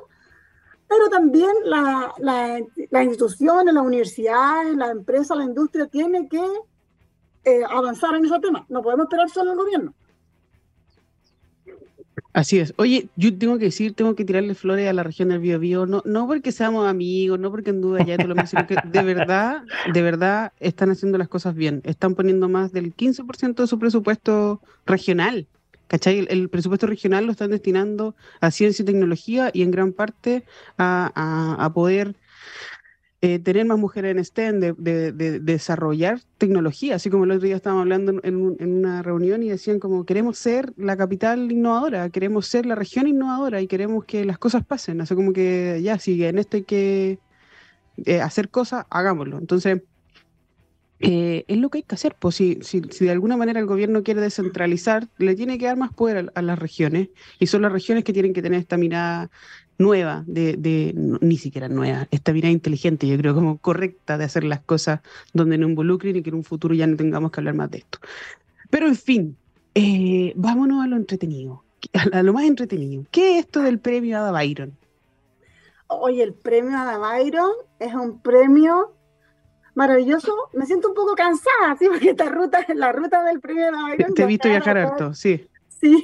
[SPEAKER 3] Pero también las la, la instituciones, las universidades, las empresas, la industria tienen que eh, avanzar en ese tema. No podemos esperar solo al gobierno.
[SPEAKER 1] Así es. Oye, yo tengo que decir, tengo que tirarle flores a la región del Biobío, no, no porque seamos amigos, no porque en duda ya te lo menciono, que de verdad, de verdad están haciendo las cosas bien. Están poniendo más del 15% de su presupuesto regional. ¿Cachai? El, presupuesto regional lo están destinando a ciencia y tecnología y en gran parte a, poder eh, tener más mujeres en STEM, de, de, de, desarrollar tecnología, así como el otro día estábamos hablando en, en, una reunión y decían como queremos ser la capital innovadora, queremos ser la región innovadora y queremos que las cosas pasen, así como que ya, si en esto hay que eh, hacer cosas, hagámoslo. Entonces, eh, es lo que hay que hacer. Pues si, si, si, de alguna manera el gobierno quiere descentralizar, le tiene que dar más poder a, a, las regiones y son las regiones que tienen que tener esta mirada nueva, de, de no, ni siquiera nueva, esta mirada inteligente, yo creo como correcta de hacer las cosas donde no involucren y que en un futuro ya no tengamos que hablar más de esto. Pero en fin, eh, vámonos a lo entretenido, a, lo más entretenido. ¿Qué es esto del premio Ada Byron?
[SPEAKER 3] Oye, el premio Ada Byron es un premio maravilloso. Me siento un poco cansada, ¿sí? porque esta ruta, la ruta del premio Ada Byron.
[SPEAKER 1] Te he visto viajar harto, sí.
[SPEAKER 3] Sí,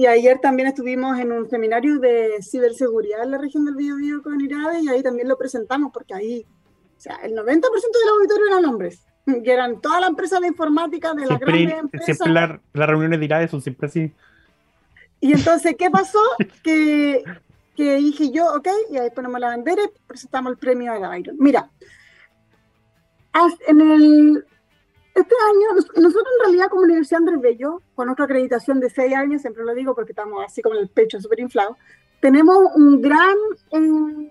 [SPEAKER 3] y ayer también estuvimos en un seminario de ciberseguridad en la región del Biobío con IRADE y ahí también lo presentamos porque ahí, o sea, el 90% del auditorio eran hombres, que eran toda la empresa de informática de la grandes empresas.
[SPEAKER 2] Siempre la, las reuniones de IRADE son siempre así.
[SPEAKER 3] Y entonces, ¿qué pasó? que, que dije yo, ok, y ahí ponemos la bandera y presentamos el premio a la Byron. Mira, en el este año, nosotros en realidad como Universidad Andrés Bello, con nuestra acreditación de seis años, siempre lo digo porque estamos así con el pecho súper inflado, tenemos un gran, eh,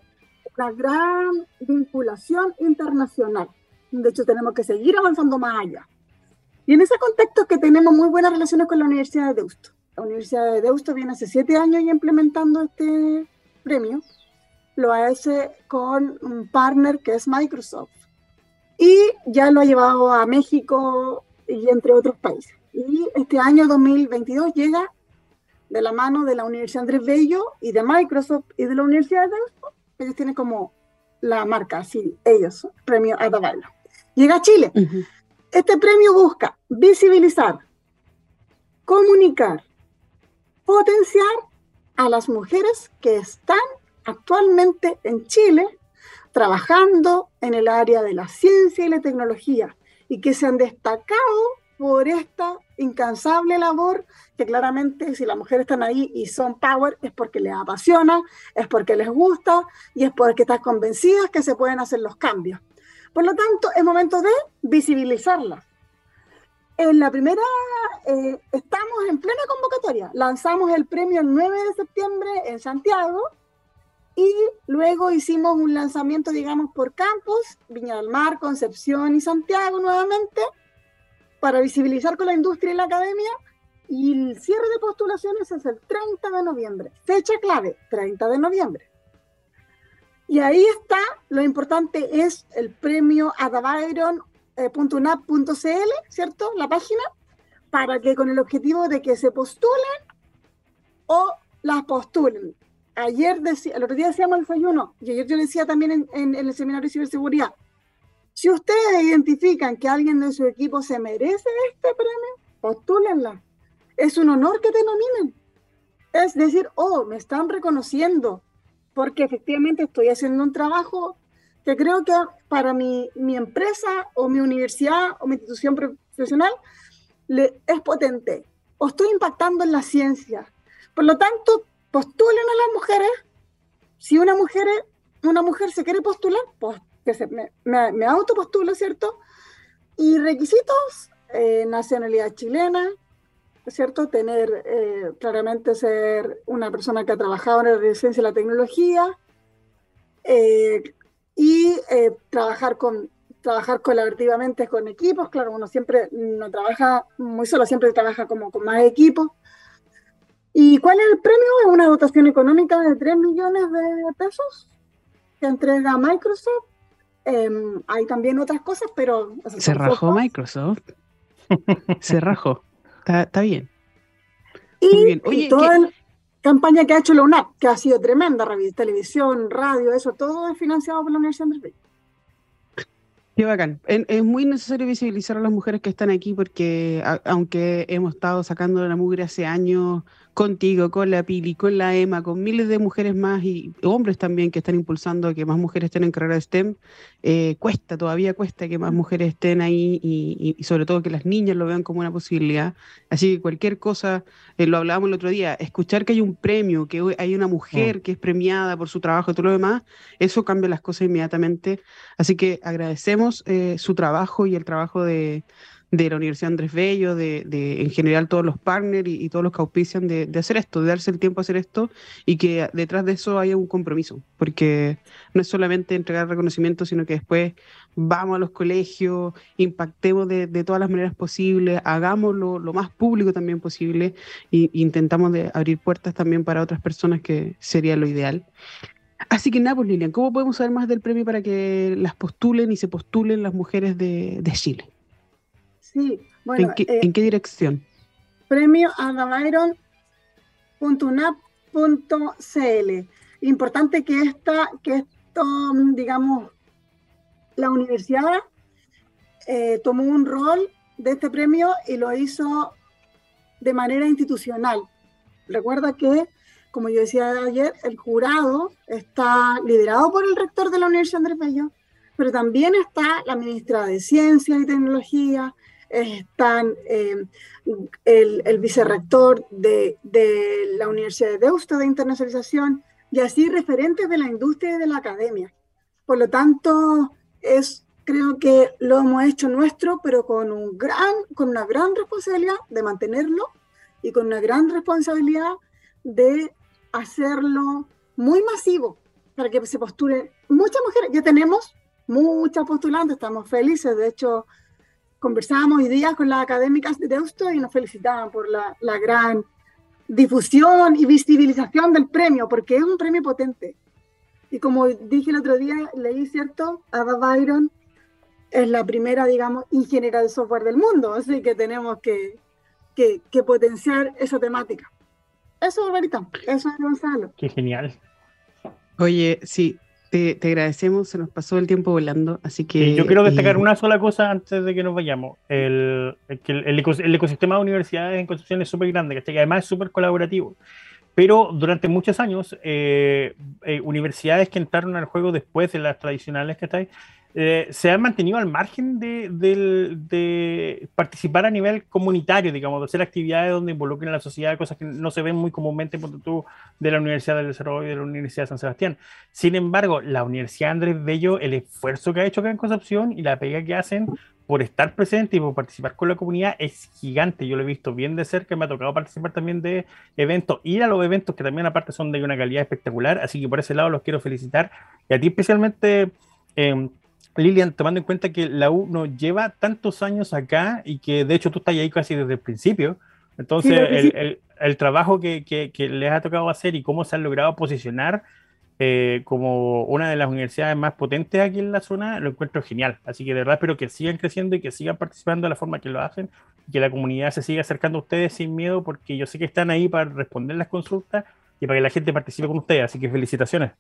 [SPEAKER 3] una gran vinculación internacional. De hecho, tenemos que seguir avanzando más allá. Y en ese contexto es que tenemos muy buenas relaciones con la Universidad de Deusto. La Universidad de Deusto viene hace siete años ya implementando este premio. Lo hace con un partner que es Microsoft y ya lo ha llevado a México y entre otros países. Y este año 2022 llega de la mano de la Universidad Andrés Bello y de Microsoft y de la Universidad de Deusto. Ellos tienen como la marca, así, ellos, premio Adabailo. Llega a Chile. Uh -huh. Este premio busca visibilizar, comunicar, potenciar a las mujeres que están actualmente en Chile trabajando en el área de la ciencia y la tecnología y que se han destacado por esta incansable labor que claramente si las mujeres están ahí y son power es porque les apasiona, es porque les gusta y es porque están convencidas que se pueden hacer los cambios. Por lo tanto, es momento de visibilizarlas. En la primera, eh, estamos en plena convocatoria. Lanzamos el premio el 9 de septiembre en Santiago y luego hicimos un lanzamiento, digamos, por campus, Viña del Mar, Concepción y Santiago nuevamente, para visibilizar con la industria y la academia. Y el cierre de postulaciones es el 30 de noviembre. Fecha clave, 30 de noviembre. Y ahí está, lo importante es el premio Ada Byron .unap.cl, ¿cierto? La página, para que con el objetivo de que se postulen o las postulen. Ayer, decía, el otro día decíamos desayuno, y ayer yo decía también en, el seminario de ciberseguridad, si ustedes identifican que alguien de su equipo se merece este premio, postúlenla. Es un honor que te nominen. Es decir, oh, me están reconociendo porque efectivamente estoy haciendo un trabajo que creo que para mi, mi empresa o mi universidad o mi institución profesional le, es potente o estoy impactando en la ciencia. Por lo tanto, postulen a las mujeres. Si una mujer, una mujer se quiere postular, pues que se, me, me, autopostulo, ¿cierto? Y requisitos, eh, nacionalidad chilena, ¿cierto? Tener, eh, claramente ser una persona que ha trabajado en la ciencia y la tecnología eh, y eh, trabajar, con, trabajar colaborativamente con equipos. Claro, uno siempre no trabaja muy solo, siempre trabaja como con más equipos. ¿Y cuál es el premio? Es una dotación económica de 3 millones de pesos que entrega Microsoft. Em, hay también otras cosas, pero...
[SPEAKER 1] Se rajó Microsoft. Se rajó. Está, bien.
[SPEAKER 3] Y, toda la campaña que ha hecho la UNAP, que ha sido tremenda, televisión, radio, eso, todo es financiado por la Universidad de
[SPEAKER 1] Qué bacán. Es, muy necesario visibilizar a las mujeres que están aquí porque aunque hemos estado sacando la mugre hace años contigo, con la Pili, con la EMA, con miles de mujeres más y hombres también que están impulsando que más mujeres estén en carrera de STEM, eh, cuesta, todavía cuesta que más mujeres estén ahí y, sobre todo que las niñas lo vean como una posibilidad. Así que cualquier cosa, eh, lo hablábamos el otro día, escuchar que hay un premio, que hay una mujer mm. que es premiada por su trabajo y todo lo demás, eso cambia las cosas inmediatamente. Así que agradecemos eh, su trabajo y el trabajo de de la Universidad Andrés Bello, de, de en general todos los partners y, todos los que auspician de, hacer esto, de darse el tiempo a hacer esto y que detrás de eso haya un compromiso, porque no es solamente entregar reconocimiento, sino que después vamos a los colegios, impactemos de, todas las maneras posibles, hagámoslo lo más público también posible e intentamos de abrir puertas también para otras personas que sería lo ideal. Así que nada, pues Lilian, ¿cómo podemos saber más del premio para que las postulen y se postulen las mujeres de Chile?
[SPEAKER 3] Sí,
[SPEAKER 1] bueno. Eh, ¿En qué, dirección?
[SPEAKER 3] Premio cl Importante que, esta, que esto, digamos, la universidad eh, tomó un rol de este premio y lo hizo de manera institucional. Recuerda que, como yo decía ayer, el jurado está liderado por el rector de la Universidad Andrés Bello, pero también está la ministra de Ciencia y Tecnología, están eh, el, el, vicerrector de, de, la Universidad de Deusto de Internacionalización y así referentes de la industria y de la academia. Por lo tanto, es, creo que lo hemos hecho nuestro, pero con, un gran, con una gran responsabilidad de mantenerlo y con una gran responsabilidad de hacerlo muy masivo para que se postulen muchas mujeres. Ya tenemos muchas postulantes, estamos felices. De hecho, conversábamos hoy día con las académicas de Deusto y nos felicitaban por la, la, gran difusión y visibilización del premio, porque es un premio potente. Y como dije el otro día, leí, ¿cierto? Ada Byron es la primera, digamos, ingeniera de software del mundo, así que tenemos que, que, que potenciar esa temática. Eso, Barbarita, eso es Gonzalo.
[SPEAKER 2] Qué genial.
[SPEAKER 1] Oye, sí, te, agradecemos, se nos pasó el tiempo volando, así que...
[SPEAKER 2] yo quiero destacar una sola cosa antes de que nos vayamos. El, el, ecosistema de universidades en Concepción es súper grande, que además es súper colaborativo. Pero durante muchos años, eh, eh, universidades que entraron al juego después de las tradicionales que estáis, eh, se han mantenido al margen de, participar a nivel comunitario, digamos, de hacer actividades donde involucren a la sociedad, cosas que no se ven muy comúnmente por tú, de la Universidad del Desarrollo y de la Universidad de San Sebastián. Sin embargo, la Universidad Andrés Bello, el esfuerzo que ha hecho acá en Concepción y la pega que hacen por estar presente y por participar con la comunidad es gigante. Yo lo he visto bien de cerca, me ha tocado participar también de eventos, ir a los eventos que también aparte son de una calidad espectacular, así que por ese lado los quiero felicitar y a ti especialmente. Eh, Lilian, tomando en cuenta que la U nos lleva tantos años acá y que de hecho tú estás ahí casi desde el principio, entonces el, el, trabajo que, que, les ha tocado hacer y cómo se han logrado posicionar eh, como una de las universidades más potentes aquí en la zona, lo encuentro genial. Así que de verdad espero que sigan creciendo y que sigan participando de la forma que lo hacen y que la comunidad se siga acercando a ustedes sin miedo porque yo sé que están ahí para responder las consultas y para que la gente participe con ustedes. Así que felicitaciones.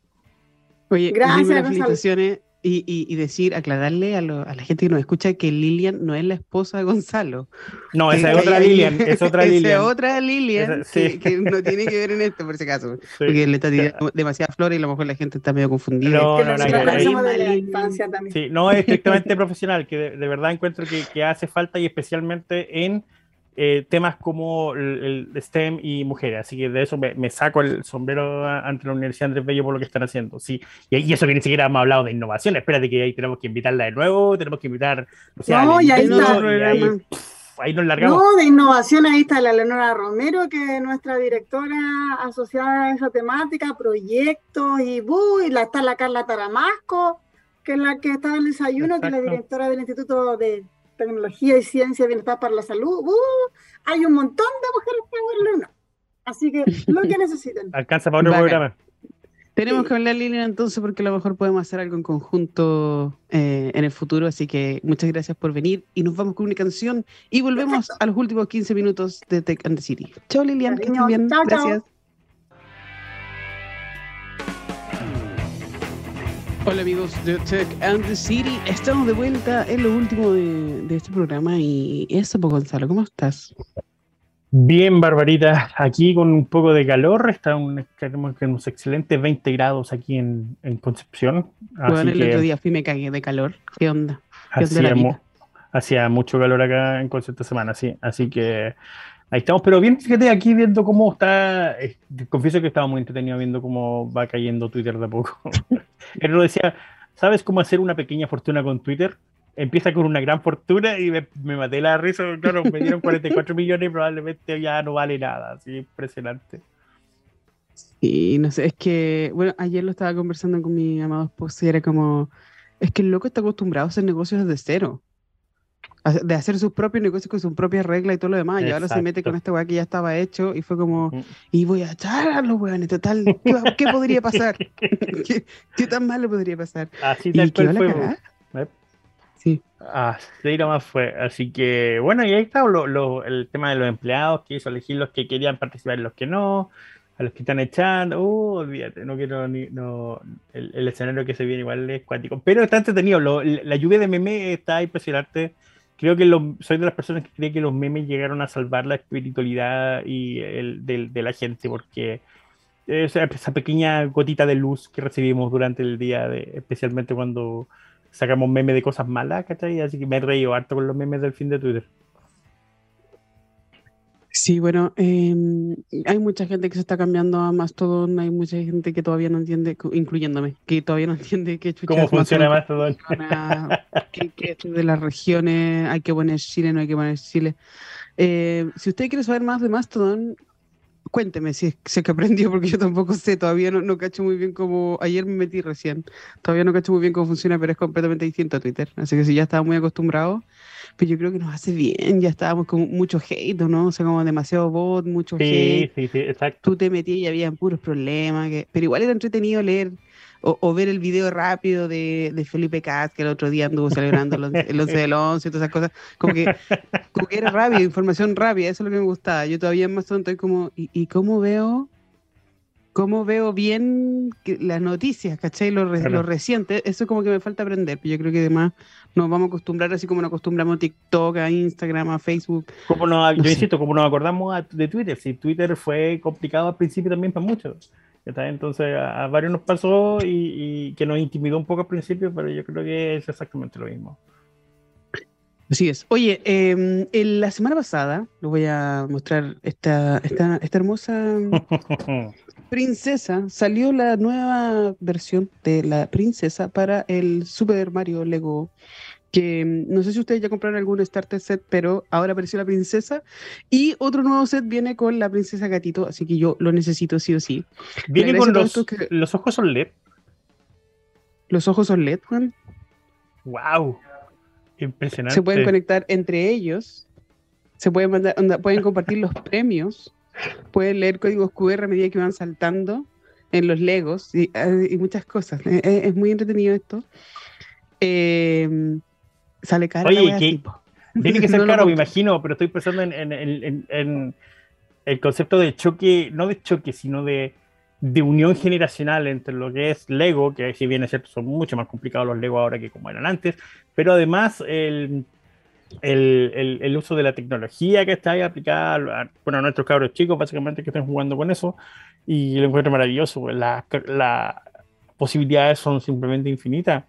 [SPEAKER 1] Oye, gracias. Felicitaciones y, y, decir, aclararle a, lo, a, la gente que nos escucha que Lilian no es la esposa de Gonzalo.
[SPEAKER 2] No, esa es otra Lilian, es otra Lilian.
[SPEAKER 1] es otra Lilian que, no tiene que ver en esto, por si acaso. Porque le está tirando demasiada flor y a lo mejor la gente está medio confundida.
[SPEAKER 2] No, no, no, no, de la infancia también. Sí, no es estrictamente profesional, que de, de verdad encuentro que, que hace falta y especialmente en eh, temas como el, STEM y mujeres. Así que de eso me, saco el sombrero ante la Universidad Andrés Bello por lo que están haciendo. Sí, y, eso que ni siquiera hemos hablado de innovación. Espérate que ahí tenemos que invitarla de nuevo, tenemos que invitar.
[SPEAKER 3] no, y ahí está.
[SPEAKER 2] ahí, nos largamos.
[SPEAKER 3] No, de innovación ahí está la Leonora Romero, que es nuestra directora asociada a esa temática, proyectos y, y la, está la Carla Taramasco, que es la que está en el desayuno, que es la directora del Instituto de tecnología y ciencia, bienestar para la salud, uh, hay un montón de mujeres Power Luna. Así que lo que necesiten.
[SPEAKER 2] Alcanza para otro programa.
[SPEAKER 1] Tenemos que hablar, Lilian, entonces, porque a lo mejor podemos hacer algo en conjunto eh, en el futuro. Así que muchas gracias por venir y nos vamos con una canción y volvemos a los últimos 15 minutos de Tech and the City. Chao, Lilian, que estén bien. gracias. Hola amigos de Tech and the City, estamos de vuelta en lo último de, este programa y eso, pues Gonzalo, ¿cómo estás?
[SPEAKER 2] Bien, Barbarita, aquí con un poco de calor, está un, unos excelentes 20 grados aquí en, Concepción.
[SPEAKER 1] bueno, el otro día fui me cagué de calor, ¿qué onda?
[SPEAKER 2] hacía, mucho calor acá en Concepción esta semana, sí, así que Ahí estamos, pero bien, fíjate aquí viendo cómo está. Eh, confieso que estaba muy entretenido viendo cómo va cayendo Twitter de a poco. Él lo decía, ¿sabes cómo hacer una pequeña fortuna con Twitter? Empieza con una gran fortuna y me, maté la risa. Claro, me dieron 44 millones y probablemente ya no vale nada. Así impresionante.
[SPEAKER 1] Sí, no sé, es que, bueno, ayer lo estaba conversando con mi amado esposo y era como, es que el loco está acostumbrado a hacer negocios desde cero de hacer sus propios negocios con sus propias reglas y todo lo demás. Y ahora se mete con este weá que ya estaba hecho y fue como, y voy a echar a los weones, total, ¿qué, podría pasar? ¿Qué, tan malo podría pasar?
[SPEAKER 2] Así tal cual fue. Sí. Así nomás fue. Así que, bueno, y ahí está lo, el tema de los empleados, que hizo elegir los que querían participar y los que no, a los que están echando. Uh, olvídate, no quiero ni. No, el, escenario que se viene igual es cuántico. Pero está entretenido. la lluvia de meme está impresionante creo que soy de las personas que cree que los memes llegaron a salvar la espiritualidad y el, de, la gente, porque esa, pequeña gotita de luz que recibimos durante el día, especialmente cuando sacamos memes de cosas malas, ¿cachai? Así que me he reído harto con los memes del fin de Twitter.
[SPEAKER 1] Sí, bueno, em, hay mucha gente que se está cambiando a Mastodon, hay mucha gente que todavía no entiende, incluyéndome, que todavía no entiende qué
[SPEAKER 2] ¿Cómo funciona Mastodon?
[SPEAKER 1] que, que de las regiones hay que poner Chile, no hay que poner Chile. Eh, si usted quiere saber más de Mastodon, cuénteme si es, que aprendió, porque yo tampoco sé, todavía no, no cacho muy bien cómo, ayer me metí recién, todavía no cacho muy bien cómo funciona, pero es completamente distinto a Twitter, así que si ya estaba muy acostumbrado, pero yo creo que nos hace bien, ya estábamos con mucho hate, ¿no? O sea, como demasiado bot, mucho hate.
[SPEAKER 2] Sí, sí, exacto.
[SPEAKER 1] Tú te metías y había puros problemas, que... pero igual era entretenido leer o, ver el video rápido de, de, Felipe Katz, que el otro día anduvo celebrando el 11 del 11 y todas esas cosas. Como que, como que era rápido, información rápida, eso es lo que me gustaba. Yo todavía más tonto, como, ¿y, y cómo veo cómo veo bien las noticias, ¿cachai? Lo, lo, reciente, eso como que me falta aprender, pero yo creo que además nos vamos a acostumbrar así como nos acostumbramos a TikTok, a Instagram, a Facebook.
[SPEAKER 2] Como no, yo insisto, como nos acordamos de Twitter, si Twitter fue complicado al principio también para muchos. Entonces a, varios nos pasó y, que nos intimidó un poco al principio, pero yo creo que es exactamente lo mismo.
[SPEAKER 1] Así es. Oye, em, en la semana pasada, lo voy a mostrar esta, esta, esta hermosa princesa. Salió la nueva versión de la princesa para el Super Mario Lego. Que em, no sé si ustedes ya compraron algún starter set, pero ahora apareció la princesa. Y otro nuevo set viene con la princesa gatito, así que yo lo necesito sí o sí.
[SPEAKER 2] Viene con los, los ojos son LED.
[SPEAKER 1] Los ojos son LED, Juan.
[SPEAKER 2] ¡Wow! Impresionante.
[SPEAKER 1] Se pueden conectar entre ellos, se pueden mandar, pueden compartir los premios, pueden leer códigos QR a medida que van saltando. en los Legos y, y muchas cosas. Es, muy entretenido esto. Sale caro.
[SPEAKER 2] Oye, tiene que ser caro, me imagino, pero estoy pensando en, en, en, el concepto de choque, no de choque, sino de, de, unión generacional entre lo que es Lego, que si bien es cierto, son mucho más complicados los Lego ahora que como eran antes, pero además el, el, el, uso de la tecnología que está ahí aplicada a, bueno, a nuestros cabros chicos, básicamente que están jugando con eso, y lo encuentro maravilloso. Pues, las la posibilidades son simplemente infinitas.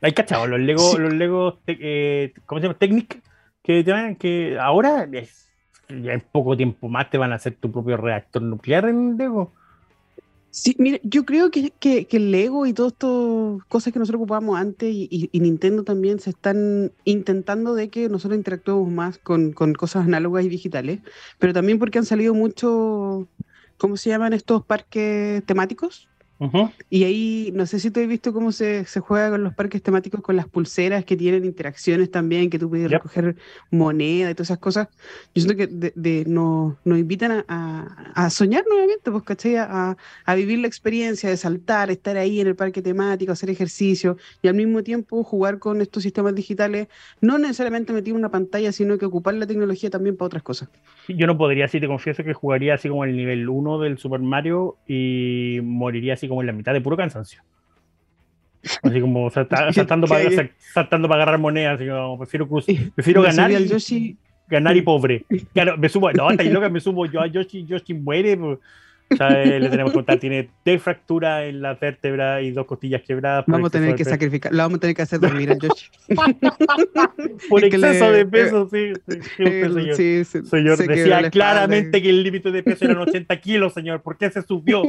[SPEAKER 2] Hay cachado, los Lego, los Lego, eh, ¿cómo se llama? Technic, que, que ahora ya en poco tiempo más te van a hacer tu propio reactor nuclear en Lego.
[SPEAKER 1] Sí, mira, yo creo que, que, el Lego y todas estas cosas que nosotros ocupábamos antes y, Nintendo también se están intentando de que nosotros interactuemos más con, con cosas análogas y digitales, pero también porque han salido muchos, ¿cómo se llaman estos parques temáticos? Y ahí, no sé si tú has visto cómo se, se, juega con los parques temáticos, con las pulseras que tienen interacciones también, que tú puedes recoger moneda y todas esas cosas. Yo siento que de, nos, invitan a, a, soñar nuevamente, pues, ¿cachai? A, a, vivir la experiencia de saltar, estar ahí en el parque temático, hacer ejercicio y al mismo tiempo jugar con estos sistemas digitales, no necesariamente meter una pantalla, sino que ocupar la tecnología también para otras cosas.
[SPEAKER 2] Yo no podría, si te confieso, que jugaría así como el nivel 1 del Super Mario y moriría así como en la mitad de puro cansancio. Así como saltando, para, saltando para agarrar monedas, así como, prefiero, prefiero ganar, y, ganar y pobre. Claro, me subo, no, hasta loca, me subo yo a Yoshi, Yoshi muere. Pues. Eh, le tenemos que contar, tiene tres fracturas en la vértebra y dos costillas quebradas.
[SPEAKER 1] Vamos a tener que sacrificar, lo vamos a tener que hacer dormir a Yoshi.
[SPEAKER 2] por exceso de peso, sí. sí, sí, señor decía claramente que el límite de peso eran 80 kilos, señor. ¿Por qué se subió?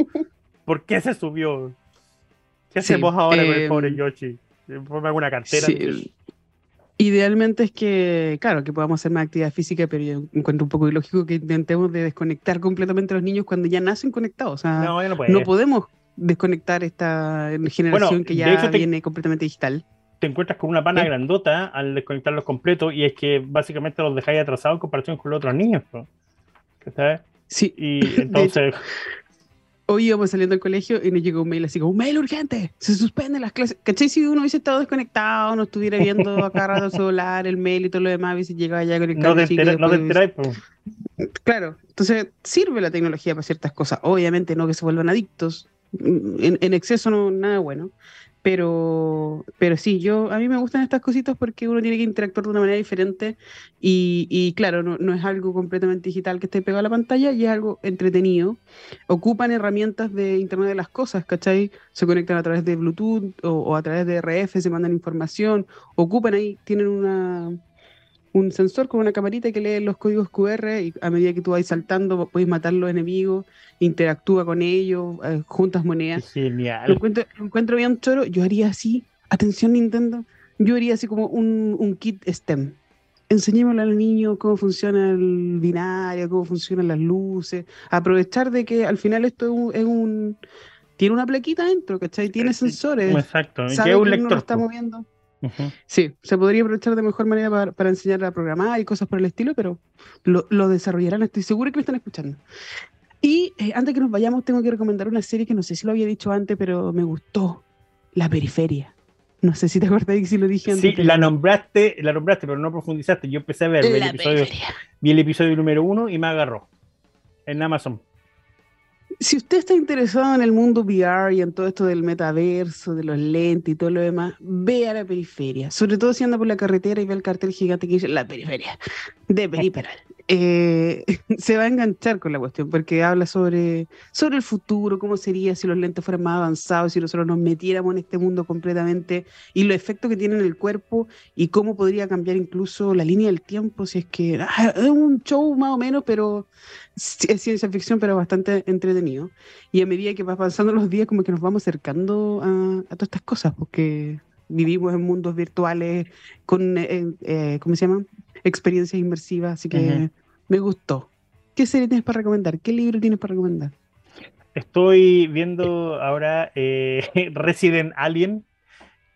[SPEAKER 2] ¿Por qué se subió? ¿Qué hacemos ahora con el pobre em, Yoshi? Ponme alguna cartera.
[SPEAKER 1] Idealmente es que, claro, que podamos hacer más actividad física, pero yo encuentro un poco ilógico que intentemos de desconectar completamente a los niños cuando ya nacen conectados. O sea, no, podemos desconectar esta generación que ya viene completamente digital.
[SPEAKER 2] Te encuentras con una pana grandota al desconectarlos completos y es que básicamente los dejáis atrasados en comparación con los otros niños. ¿Sabes?
[SPEAKER 1] Sí.
[SPEAKER 2] Y entonces
[SPEAKER 1] hoy íbamos saliendo del colegio y nos llegó un mail así como, un mail urgente, se suspenden las clases. ¿Cachai? Si uno hubiese estado desconectado, no estuviera viendo acá rato el celular, el mail y todo lo demás, hubiese llegado ya con el
[SPEAKER 2] No te no te
[SPEAKER 1] Claro, entonces sirve la tecnología para ciertas cosas. Obviamente no que se vuelvan adictos. En, en exceso no, nada bueno. Pero, pero sí, yo, a mí me gustan estas cositas porque uno tiene que interactuar de una manera diferente y, claro, no, no, es algo completamente digital que esté pegado a la pantalla y es algo entretenido. Ocupan herramientas de Internet de las Cosas, ¿cachai? Se conectan a través de Bluetooth o, o a través de RF, se mandan información, ocupan ahí, tienen una, un sensor con una camarita que lee los códigos QR y a medida que tú vas saltando puedes matar los enemigos, interactúa con ellos, eh, juntas monedas.
[SPEAKER 2] Genial.
[SPEAKER 1] Lo encuentro, encuentro bien choro. Yo haría así, atención Nintendo, yo haría así como un, un kit STEM. Enseñémosle al niño cómo funciona el binario, cómo funcionan las luces, aprovechar de que al final esto es un, tiene una plaquita dentro, ¿cachai? Tiene sensores.
[SPEAKER 2] Exacto, sabe un lector.
[SPEAKER 1] lo está moviendo. Sí, se podría aprovechar de mejor manera para, para, enseñar a programar y cosas por el estilo, pero lo, lo desarrollarán, estoy seguro que me están escuchando. Y eh, antes que nos vayamos, tengo que recomendar una serie que no sé si lo había dicho antes, pero me gustó, La Periferia. No sé si te acuerdas si lo dije antes.
[SPEAKER 2] Sí, la nombraste, la nombraste, pero no profundizaste. Yo empecé a ver el episodio, vi el episodio número uno y me agarró en Amazon
[SPEAKER 1] si usted está interesado en el mundo VR y en todo esto del metaverso, de los lentes y todo lo demás, vea la periferia. Sobre todo si anda por la carretera y ve el cartel gigante que dice la periferia de Periperal. Eh, se va a enganchar con la cuestión porque habla sobre, sobre el futuro, cómo sería si los lentes fueran más avanzados, si nosotros nos metiéramos en este mundo completamente y los efectos que tiene en el cuerpo y cómo podría cambiar incluso la línea del tiempo, si es que ah, es un show más o menos, pero es ciencia ficción, pero bastante entretenido. Y a medida que va pasando los días, como que nos vamos acercando a, todas estas cosas, porque vivimos en mundos virtuales con, eh, eh, ¿cómo se llama? Experiencias inmersivas, así que me gustó. ¿Qué serie tienes para recomendar? ¿Qué libro tienes para recomendar?
[SPEAKER 2] Estoy viendo ahora eh, Resident Alien,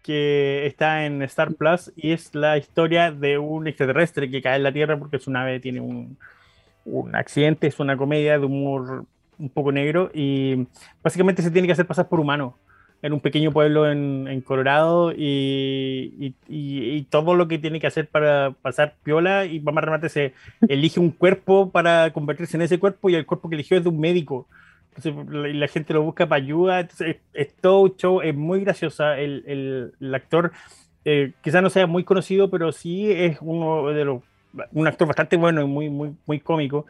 [SPEAKER 2] que está en Star Plus, y es la historia de un extraterrestre que cae en la Tierra porque su nave tiene un, un accidente, es una comedia de humor un poco negro y básicamente se tiene que hacer pasar por humano en un pequeño pueblo en, Colorado y, todo lo que tiene que hacer para pasar piola y más remate se elige un cuerpo para convertirse en ese cuerpo y el cuerpo que eligió es de un médico. Entonces la, gente lo busca para ayuda. Entonces, es, todo show, es muy graciosa. El, actor eh, quizás no sea muy conocido, pero sí es uno de los, un actor bastante bueno y muy, muy, muy cómico.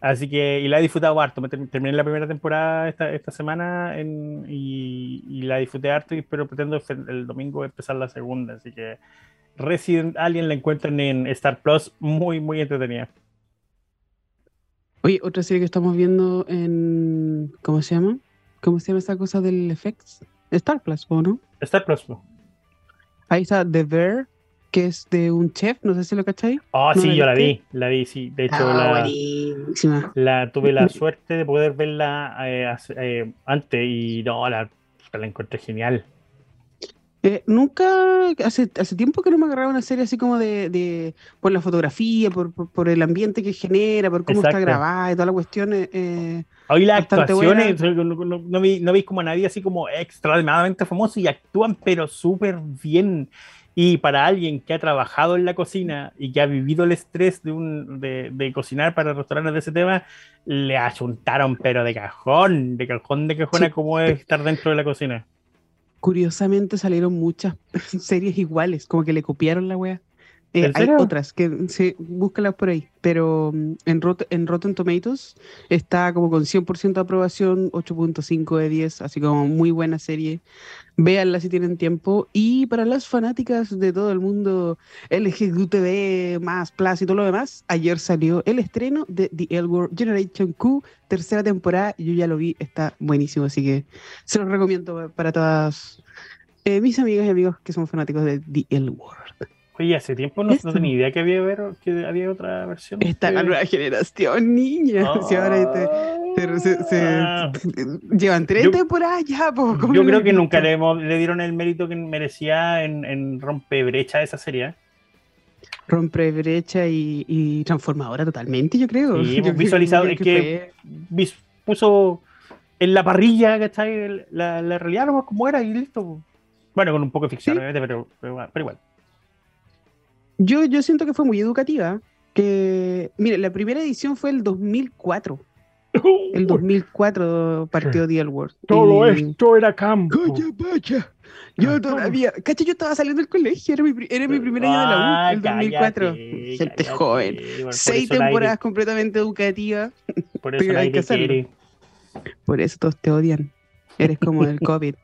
[SPEAKER 2] Así que, y la he disfrutado harto. Me terminé la primera temporada esta, esta semana y, la disfruté harto y espero, pretendo el, domingo empezar la segunda. Así que Resident Alien la encuentran en Star Plus, muy, muy entretenida.
[SPEAKER 1] Oye, otra serie que estamos viendo en. ¿Cómo se llama? ¿Cómo se llama esa cosa del FX? Star Plus, ¿o no?
[SPEAKER 2] Star Plus.
[SPEAKER 1] Ahí está The Bear, que es de un chef, no sé si lo cacháis.
[SPEAKER 2] Oh, sí, yo la vi, la vi, sí. De hecho, ah, la, tuve la suerte de poder verla eh, eh, antes y no, la, la encontré genial.
[SPEAKER 1] Eh, nunca, hace, hace tiempo que no me agarraba una serie así como de, por la fotografía, por, por, el ambiente que genera, por cómo está grabada y toda la cuestión. Eh,
[SPEAKER 2] Hoy las actuaciones, no, no, no, vi, no vi como a nadie así como extremadamente famoso y actúan pero súper bien. Y para alguien que ha trabajado en la cocina y que ha vivido el estrés de, un, de, de cocinar para restaurantes de ese tema, le achuntaron, pero de cajón, de cajón de cajón a cómo es estar dentro de la cocina.
[SPEAKER 1] Curiosamente salieron muchas series iguales, como que le copiaron la wea. Eh, hay otras que búscalas por ahí, pero mm, en, en Rotten Tomatoes está como con 100% de aprobación, 8.5 de 10, así como muy buena serie. Véanla si tienen tiempo. Y para las fanáticas de todo el mundo LGTB, más Plus y todo lo demás, ayer salió el estreno de The L World Generation Q, tercera temporada. Yo ya lo vi, está buenísimo, así que se los recomiendo para todas eh, mis amigas y amigos que son fanáticos de The L World.
[SPEAKER 2] Oye, hace tiempo no, tenía idea que había, que había otra versión.
[SPEAKER 1] Está la nueva generación, niña. ahora se, ah. llevan tres temporadas ya.
[SPEAKER 2] yo creo que nunca le, le, dieron el mérito que merecía en, en Rompebrecha de esa serie.
[SPEAKER 1] Rompebrecha y, y transformadora totalmente, yo creo.
[SPEAKER 2] Sí, pues, visualizado. es que, puso en la parrilla, ¿cachai? La, la realidad como era y listo. Bueno, con un poco de ficción, obviamente, pero, pero igual
[SPEAKER 1] yo, yo siento que fue muy educativa. Que, mire, la primera edición fue el 2004. El 2004 partió The World.
[SPEAKER 2] Todo esto era campo.
[SPEAKER 1] Yo todavía, cacha, yo estaba saliendo del colegio, era mi, era mi primer año de la U, ah, el 2004. Gente joven. Seis temporadas completamente educativas.
[SPEAKER 2] Por eso hay que quiere.
[SPEAKER 1] Por eso todos te odian. Eres como el COVID.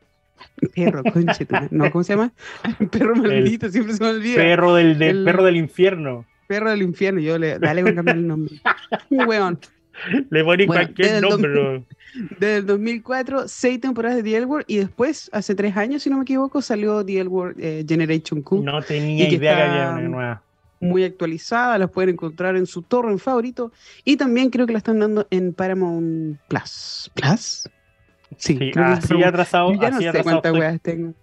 [SPEAKER 1] Perro, conche, no, ¿cómo se llama? Perro maldito, siempre se me olvida.
[SPEAKER 2] Perro del, perro del infierno.
[SPEAKER 1] Perro del infierno, yo le, dale con cambiar el nombre. Weón.
[SPEAKER 2] Le poní cualquier nombre.
[SPEAKER 1] desde el 2004, seis temporadas de The World y después, hace tres años, si no me equivoco, salió The World eh, Generation Q.
[SPEAKER 2] No tenía idea que había una nueva.
[SPEAKER 1] Muy actualizada, las pueden encontrar en su torre favorito y también creo que la están dando en Paramount Plus. ¿Plus?
[SPEAKER 2] Sí, así atrasado.
[SPEAKER 1] ya no sé cuántas weas tengo.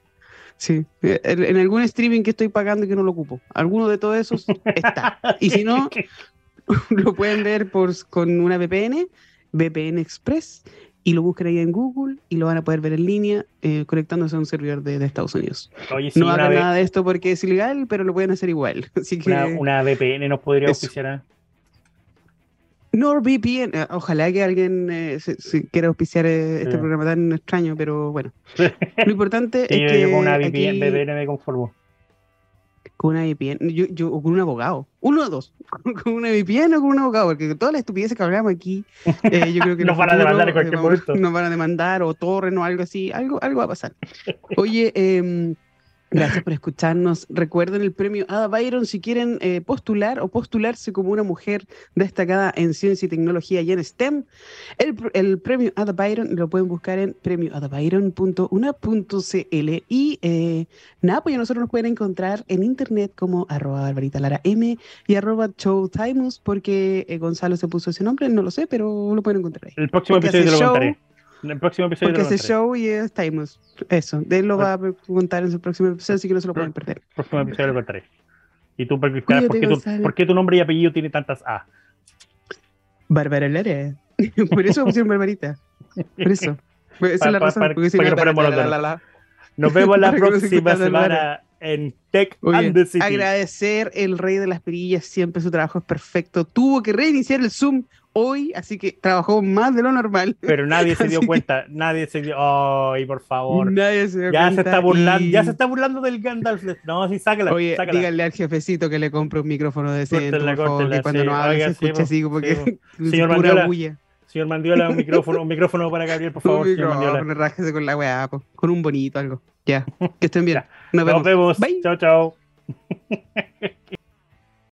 [SPEAKER 1] Sí, en algún streaming que estoy pagando y que no lo ocupo. Alguno de todos esos está. Y si no, lo pueden ver por, con una VPN, VPN Express, y lo buscan ahí en Google y lo van a poder ver en línea eh, conectándose a un servidor de, Estados Unidos. no hagan nada de esto porque es ilegal, pero lo pueden hacer igual. Así que,
[SPEAKER 2] una, VPN nos podría oficiar.
[SPEAKER 1] NordVPN, eh, ojalá que alguien eh, se, quiera auspiciar eh, este programa tan extraño, pero bueno. Lo importante es que.
[SPEAKER 2] con una VPN, VPN me conformo.
[SPEAKER 1] Con una VPN, yo, yo, o con un abogado. Uno o dos. Con una VPN o con un abogado, porque todas las estupideces que hablamos aquí, yo creo que.
[SPEAKER 2] nos van a demandar en cualquier momento.
[SPEAKER 1] Nos van a demandar, o torren o algo así. Algo, algo va a pasar. Oye, eh Gracias por escucharnos. Recuerden el premio Ada Byron si quieren eh, postular o postularse como una mujer destacada en ciencia y tecnología y en STEM. El, premio Ada Byron lo pueden buscar en premioadabyron.una.cl y eh, nada, pues ya nosotros nos pueden encontrar en internet como arroba barbarita lara m y arroba showtimus porque eh, Gonzalo se puso ese nombre, no lo sé, pero lo pueden encontrar ahí.
[SPEAKER 2] El próximo episodio lo contaré. En el próximo episodio.
[SPEAKER 1] Porque ese show y es Timeless. Eso. Él lo va a contar en su próximo episodio, así que no se lo pueden perder. El
[SPEAKER 2] próximo episodio lo contaré. ¿Y tú, por qué, tu, ¿por qué tu nombre y apellido tiene tantas A?
[SPEAKER 1] Bárbara Lare. Por eso pusieron Barbarita. Por eso. Esa es la razón. porque si no,
[SPEAKER 2] Nos vemos la próxima semana en Tech and the City.
[SPEAKER 1] Agradecer el rey de las perillas, siempre su trabajo es perfecto. Tuvo que reiniciar el Zoom hoy, así que trabajó más de lo normal.
[SPEAKER 2] Pero nadie se dio cuenta, nadie se dio, ay, por favor.
[SPEAKER 1] Nadie se dio
[SPEAKER 2] ya
[SPEAKER 1] cuenta.
[SPEAKER 2] Se está burlando, Ya se está burlando del Gandalf. No, sí, sácala.
[SPEAKER 1] Oye,
[SPEAKER 2] sácala.
[SPEAKER 1] díganle al jefecito que le compre un micrófono decente, por favor, que cuando
[SPEAKER 2] sí,
[SPEAKER 1] no hable se escuche
[SPEAKER 2] sí,
[SPEAKER 1] así, porque
[SPEAKER 2] sí, señor
[SPEAKER 1] pura
[SPEAKER 2] Mandiola,
[SPEAKER 1] bulla.
[SPEAKER 2] Señor Mandiola, un micrófono, un micrófono para Gabriel, por favor,
[SPEAKER 1] un
[SPEAKER 2] señor Mandiola.
[SPEAKER 1] rájese con la weá, po, con un bonito algo. Ya, que estén bien. Nos vemos.
[SPEAKER 2] Nos vemos.
[SPEAKER 1] Bye.
[SPEAKER 2] Chao, chao.